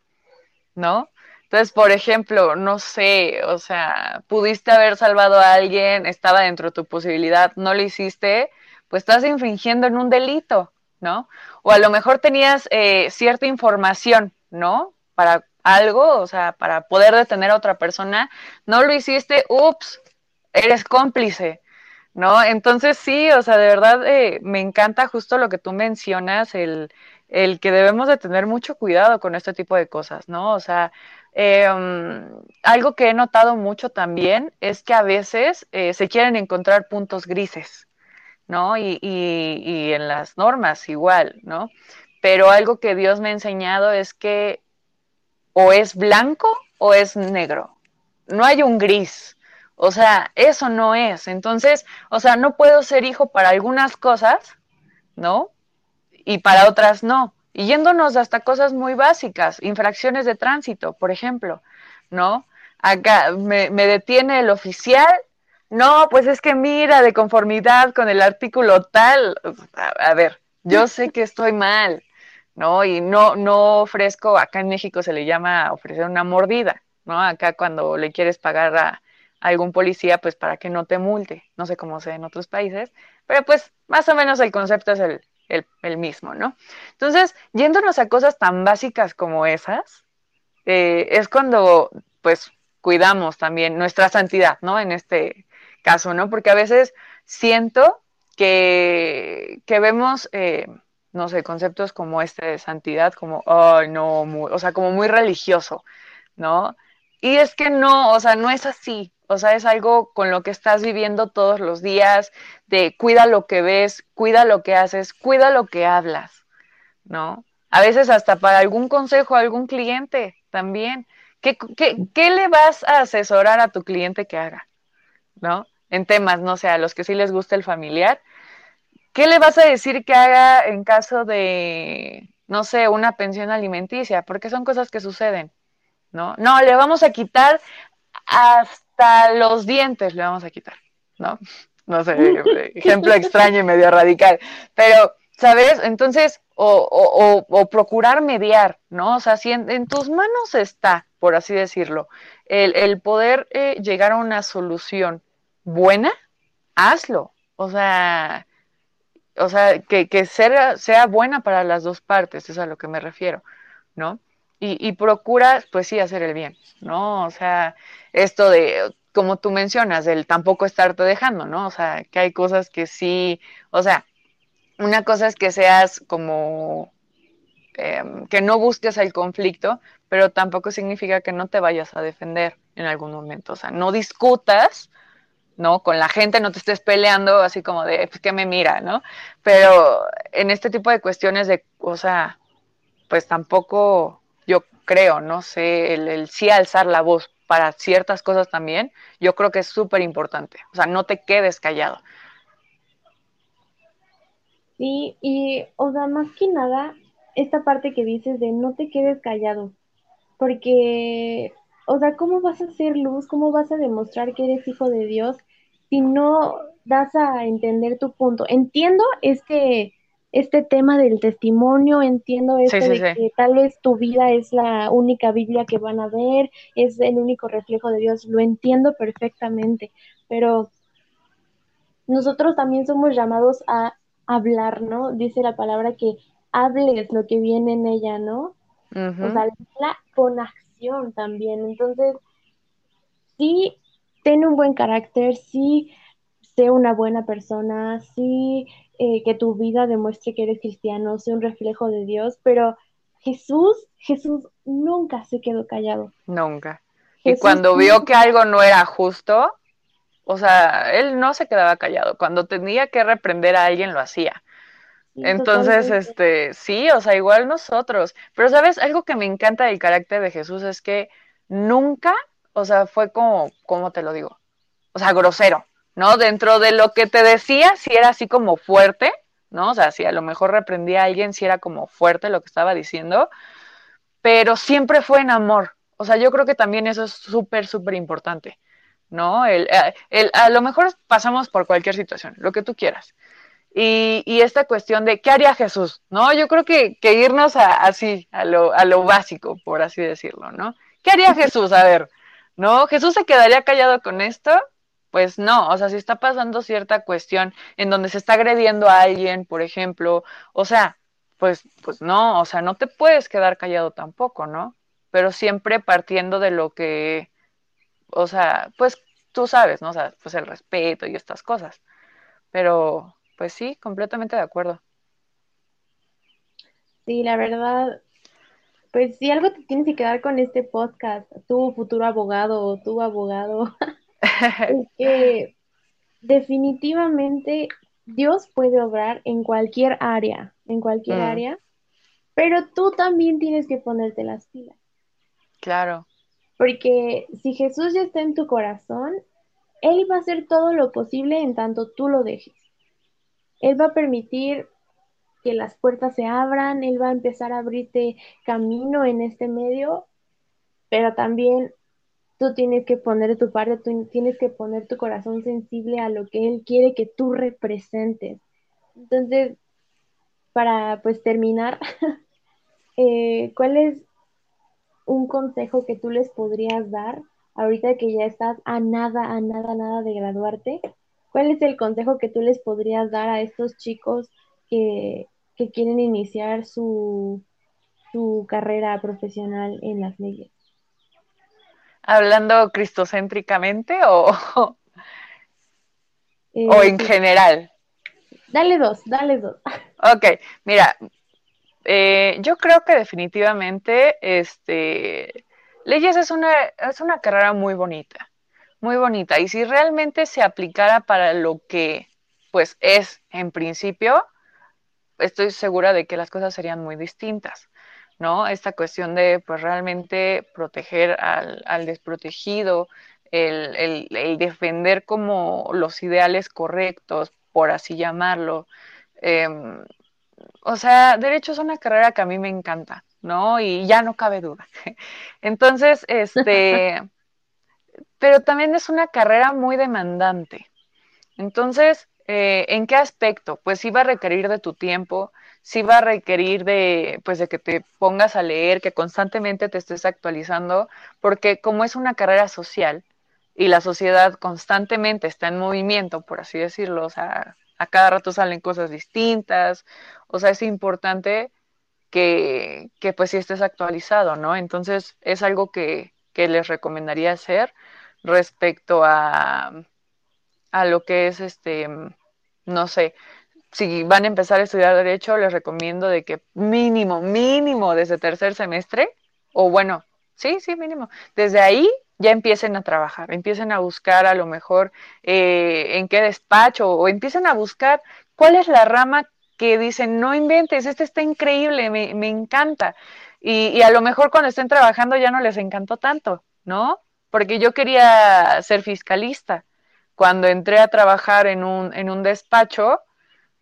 ¿no? Entonces, por ejemplo, no sé, o sea, pudiste haber salvado a alguien, estaba dentro de tu posibilidad, no lo hiciste, pues estás infringiendo en un delito, ¿no? O a lo mejor tenías eh, cierta información, ¿no? Para algo, o sea, para poder detener a otra persona, no lo hiciste, ups, eres cómplice. ¿no? Entonces sí, o sea, de verdad eh, me encanta justo lo que tú mencionas, el, el, que debemos de tener mucho cuidado con este tipo de cosas, ¿no? O sea, em, algo que he notado mucho también es que a veces eh, se quieren encontrar puntos grises, ¿no? Y, y, y en las normas igual, ¿no? Pero algo que Dios me ha enseñado es que o es blanco o es negro, no hay un gris. O sea, eso no es. Entonces, o sea, no puedo ser hijo para algunas cosas, ¿no? Y para otras no. Y yéndonos hasta cosas muy básicas, infracciones de tránsito, por ejemplo, ¿no? Acá me, detiene el oficial, no, pues es que mira, de conformidad con el artículo tal, a, ver, yo sé que estoy mal, ¿no? Y no, no ofrezco, acá en México se le llama ofrecer una mordida, ¿no? Acá cuando le quieres pagar a, algún policía, pues para que no te multe. No sé cómo sea en otros países, pero pues más o menos el concepto es el, mismo, ¿no? Entonces, yéndonos a cosas tan básicas como esas, eh, es cuando pues cuidamos también nuestra santidad, ¿no? En este caso, ¿no? Porque a veces siento que, que vemos, eh, no sé, conceptos como este de santidad, como, ay, no, o sea, como muy religioso, ¿no? Y es que no, o sea, no es así. O sea, es algo con lo que estás viviendo todos los días, de cuida lo que ves, cuida lo que haces, cuida lo que hablas, ¿no? A veces hasta para algún consejo a algún cliente también. ¿Qué, qué, le vas a asesorar a tu cliente que haga? ¿No? En temas, no sé, a los que sí les gusta el familiar. ¿Qué le vas a decir que haga en caso de, no sé, una pensión alimenticia? Porque son cosas que suceden, ¿no? No, le vamos a quitar hasta los dientes le vamos a quitar, ¿no? No sé, ejemplo extraño y medio radical, pero, ¿sabes? Entonces, o, procurar mediar, ¿no? O sea, si en, tus manos está, por así decirlo, el, poder eh, llegar a una solución buena, hazlo. O sea, o sea, que, que sea, sea, buena para las dos partes, es a lo que me refiero, ¿no? Y, y procura, pues sí, hacer el bien, ¿no? O sea, esto de, como tú mencionas, el tampoco estarte dejando, ¿no? O sea, que hay cosas que sí, o sea, una cosa es que seas como em, que no busques el conflicto, pero tampoco significa que no te vayas a defender en algún momento. O sea, no discutas, ¿no? Con la gente, no te estés peleando así como de, pues, que me mira, ¿no? Pero en este tipo de cuestiones de, o sea, pues tampoco yo creo, no sé, el, el sí alzar la voz para ciertas cosas también, yo creo que es súper importante. O sea, no te quedes callado. Sí, y, o sea, más que nada, esta parte que dices de no te quedes callado, porque, o sea, ¿cómo vas a hacer luz? ¿Cómo vas a demostrar que eres hijo de Dios si no das a entender tu punto? Entiendo este, este tema del testimonio, entiendo esto de que tal vez tu vida es la única Biblia que van a ver, es el único reflejo de Dios, lo entiendo perfectamente, pero nosotros también somos llamados a hablar, ¿no? Dice la palabra que hables lo que viene en ella, ¿no? O sea, con acción también. Entonces, sí, ten un buen carácter, sí, sé una buena persona, sí, eh, que tu vida demuestre que eres cristiano, sé un reflejo de Dios, pero Jesús, Jesús nunca se quedó callado. Nunca. y cuando vio que algo no era justo, o sea, él no se quedaba callado. Cuando tenía que reprender a alguien, lo hacía. Entonces, este, sí, o sea, igual nosotros. Pero, ¿sabes? Algo que me encanta del carácter de Jesús es que nunca, o sea, fue como, ¿cómo te lo digo? O sea, grosero, ¿no? Dentro de lo que te decía, si era así como fuerte, ¿no? O sea, si a lo mejor reprendía a alguien, si era como fuerte lo que estaba diciendo, pero siempre fue en amor. O sea, yo creo que también eso es súper, súper importante. ¿no? El, eh, el, a lo mejor pasamos por cualquier situación, lo que tú quieras. Y, y, esta cuestión de qué haría Jesús, ¿no? Yo creo que, que irnos a, así, a lo, a lo básico, por así decirlo, ¿no? ¿Qué haría Jesús? A ver, ¿no? ¿Jesús se quedaría callado con esto? Pues no, o sea, si está pasando cierta cuestión en donde se está agrediendo a alguien, por ejemplo, o sea, pues, pues no, o sea, no te puedes quedar callado tampoco, ¿no? Pero siempre partiendo de lo que, o sea, pues tú sabes, ¿no? O sea, pues el respeto y estas cosas. Pero, pues sí, completamente de acuerdo. Sí, la verdad, pues si algo te tienes que quedar con este podcast, tu futuro abogado o tu abogado, es que definitivamente Dios puede obrar en cualquier área, en cualquier mm. área, pero tú también tienes que ponerte las pilas. Claro. Porque si Jesús ya está en tu corazón, Él va a hacer todo lo posible en tanto tú lo dejes. Él va a permitir que las puertas se abran, Él va a empezar a abrirte camino en este medio, pero también tú tienes que poner tu parte, tú tienes que poner tu corazón sensible a lo que Él quiere que tú representes. Entonces, para pues terminar, eh, ¿cuál es un consejo que tú les podrías dar ahorita que ya estás a nada, a nada, nada de graduarte? ¿Cuál es el consejo que tú les podrías dar a estos chicos que, quieren iniciar su, su carrera profesional en las leyes? ¿Hablando cristocéntricamente o, o en eh, general? Dale dos, dale dos. Ok, mira, eh, yo creo que definitivamente este, leyes es una, es una carrera muy bonita, muy bonita. Y si realmente se aplicara para lo que pues es en principio, estoy segura de que las cosas serían muy distintas. ¿no? Esta cuestión de pues realmente proteger al, al desprotegido, el, el, el, defender como los ideales correctos, por así llamarlo, eh, o sea, derecho es una carrera que a mí me encanta, ¿no? Y ya no cabe duda. Entonces, este, pero también es una carrera muy demandante. Entonces, eh, ¿en qué aspecto? Pues sí va a requerir de tu tiempo, sí va a requerir de, pues de que te pongas a leer, que constantemente te estés actualizando, porque como es una carrera social y la sociedad constantemente está en movimiento, por así decirlo, o sea, a cada rato salen cosas distintas, o sea, es importante que, que pues sí estés actualizado, ¿no? Entonces es algo que, que les recomendaría hacer respecto a, a lo que es este, no sé, si van a empezar a estudiar derecho, les recomiendo de que mínimo, mínimo desde tercer semestre, o bueno, sí, sí, mínimo, desde ahí ya empiecen a trabajar, empiecen a buscar a lo mejor eh, en qué despacho o empiecen a buscar cuál es la rama que dicen, no inventes, este está increíble, me, encanta. Y, y, a lo mejor cuando estén trabajando ya no les encantó tanto, ¿no? Porque yo quería ser fiscalista. Cuando entré a trabajar en un, en un despacho,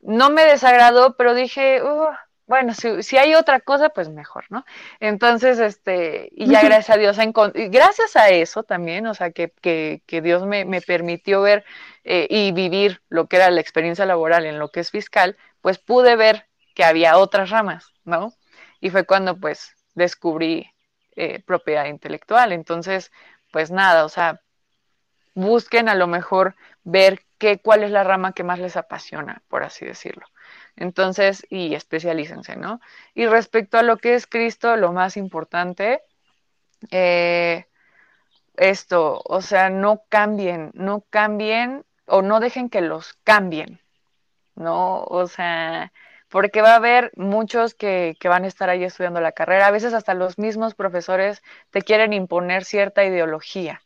no me desagradó, pero dije, uh, bueno, si, si, hay otra cosa, pues mejor, ¿no? Entonces, este, y ya gracias a Dios, gracias a eso también, o sea, que, que, que Dios me, me, permitió ver eh, y vivir lo que era la experiencia laboral en lo que es fiscal, pues pude ver que había otras ramas, ¿no? Y fue cuando pues descubrí eh, propiedad intelectual. Entonces, pues nada, o sea, busquen a lo mejor ver qué, cuál es la rama que más les apasiona, por así decirlo. Entonces, y especialícense, ¿no? Y respecto a lo que es Cristo, lo más importante, eh, esto, o sea, no cambien, no cambien o no dejen que los cambien, ¿no? O sea, porque va a haber muchos que, que, van a estar ahí estudiando la carrera. A veces hasta los mismos profesores te quieren imponer cierta ideología,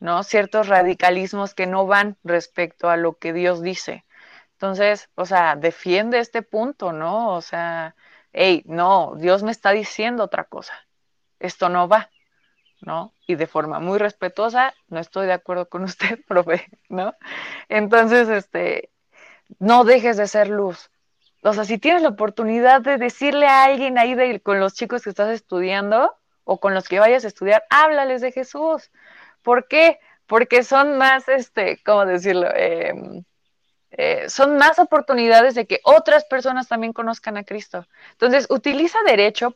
¿no? Ciertos radicalismos que no van respecto a lo que Dios dice. Entonces, o sea, defiende este punto, ¿no? O sea, hey, no, Dios me está diciendo otra cosa. Esto no va, ¿no? Y de forma muy respetuosa, no estoy de acuerdo con usted, profe, ¿no? Entonces, este, no dejes de ser luz. O sea, si tienes la oportunidad de decirle a alguien ahí de, con los chicos que estás estudiando o con los que vayas a estudiar, háblales de Jesús. ¿Por qué? Porque son más, este, ¿cómo decirlo? Eh, eh, son más oportunidades de que otras personas también conozcan a Cristo. Entonces, utiliza derecho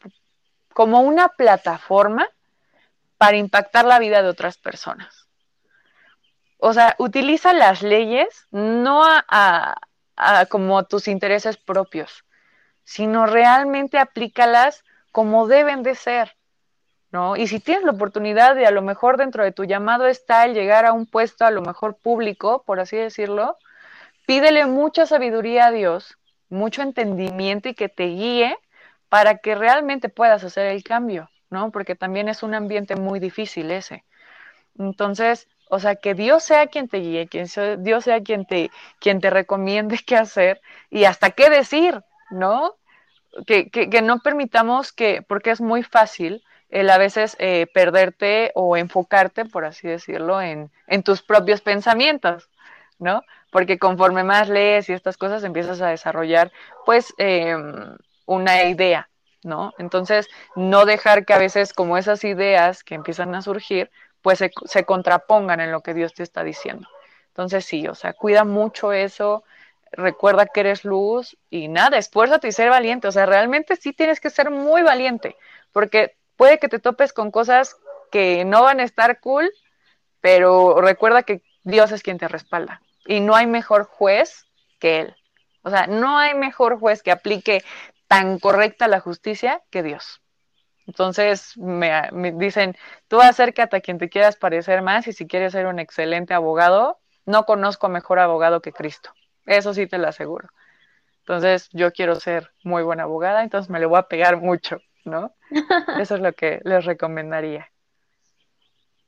como una plataforma para impactar la vida de otras personas. O sea, utiliza las leyes no a, a, a como tus intereses propios, sino realmente aplícalas como deben de ser. Y si tienes la oportunidad de a lo mejor dentro de tu llamado está el llegar a un puesto a lo mejor público, por así decirlo, pídele mucha sabiduría a Dios, mucho entendimiento y que te guíe para que realmente puedas hacer el cambio, ¿no? Porque también es un ambiente muy difícil ese. Entonces, o sea, que Dios sea quien te guíe, que Dios sea quien te, quien te recomiende qué hacer y hasta qué decir, ¿no? Que, que no permitamos que, porque es muy fácil el a veces eh, perderte o enfocarte, por así decirlo, en, en tus propios pensamientos, ¿no? Porque conforme más lees y estas cosas empiezas a desarrollar, pues, eh, una idea, ¿no? Entonces, no dejar que a veces como esas ideas que empiezan a surgir, pues se, se contrapongan en lo que Dios te está diciendo. Entonces, sí, o sea, cuida mucho eso, recuerda que eres luz y nada, esfuérzate y ser valiente. O sea, realmente sí tienes que ser muy valiente, porque puede que te topes con cosas que no van a estar cool, pero recuerda que Dios es quien te respalda y no hay mejor juez que Él. O sea, no hay mejor juez que aplique tan correcta la justicia que Dios. Entonces me, dicen, tú acércate a quien te quieras parecer más y si quieres ser un excelente abogado, no conozco mejor abogado que Cristo. Eso sí te lo aseguro. Entonces yo quiero ser muy buena abogada, entonces me le voy a pegar mucho, ¿no? Eso es lo que les recomendaría.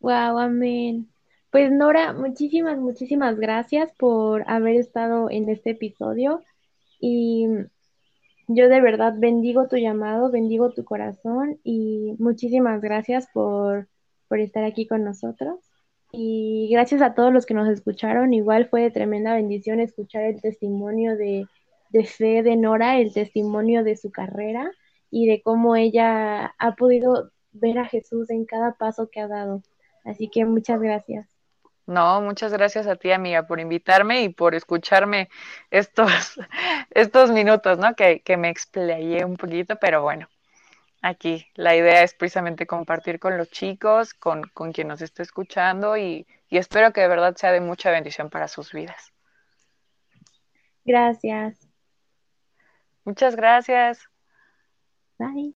Wow, amén. Pues Nora, muchísimas, muchísimas gracias por haber estado en este episodio y yo de verdad bendigo tu llamado, bendigo tu corazón y muchísimas gracias por, por estar aquí con nosotros. Y gracias a todos los que nos escucharon. Igual fue de tremenda bendición escuchar el testimonio de, de fe de Nora, el testimonio de su carrera y de cómo ella ha podido ver a Jesús en cada paso que ha dado. Así que muchas gracias. No, muchas gracias a ti, amiga, por invitarme y por escucharme estos, estos minutos, ¿no? Que, que me explayé un poquito, pero bueno, aquí la idea es precisamente compartir con los chicos, con, con quien nos esté escuchando y, y espero que de verdad sea de mucha bendición para sus vidas. Gracias. Muchas gracias. Bye.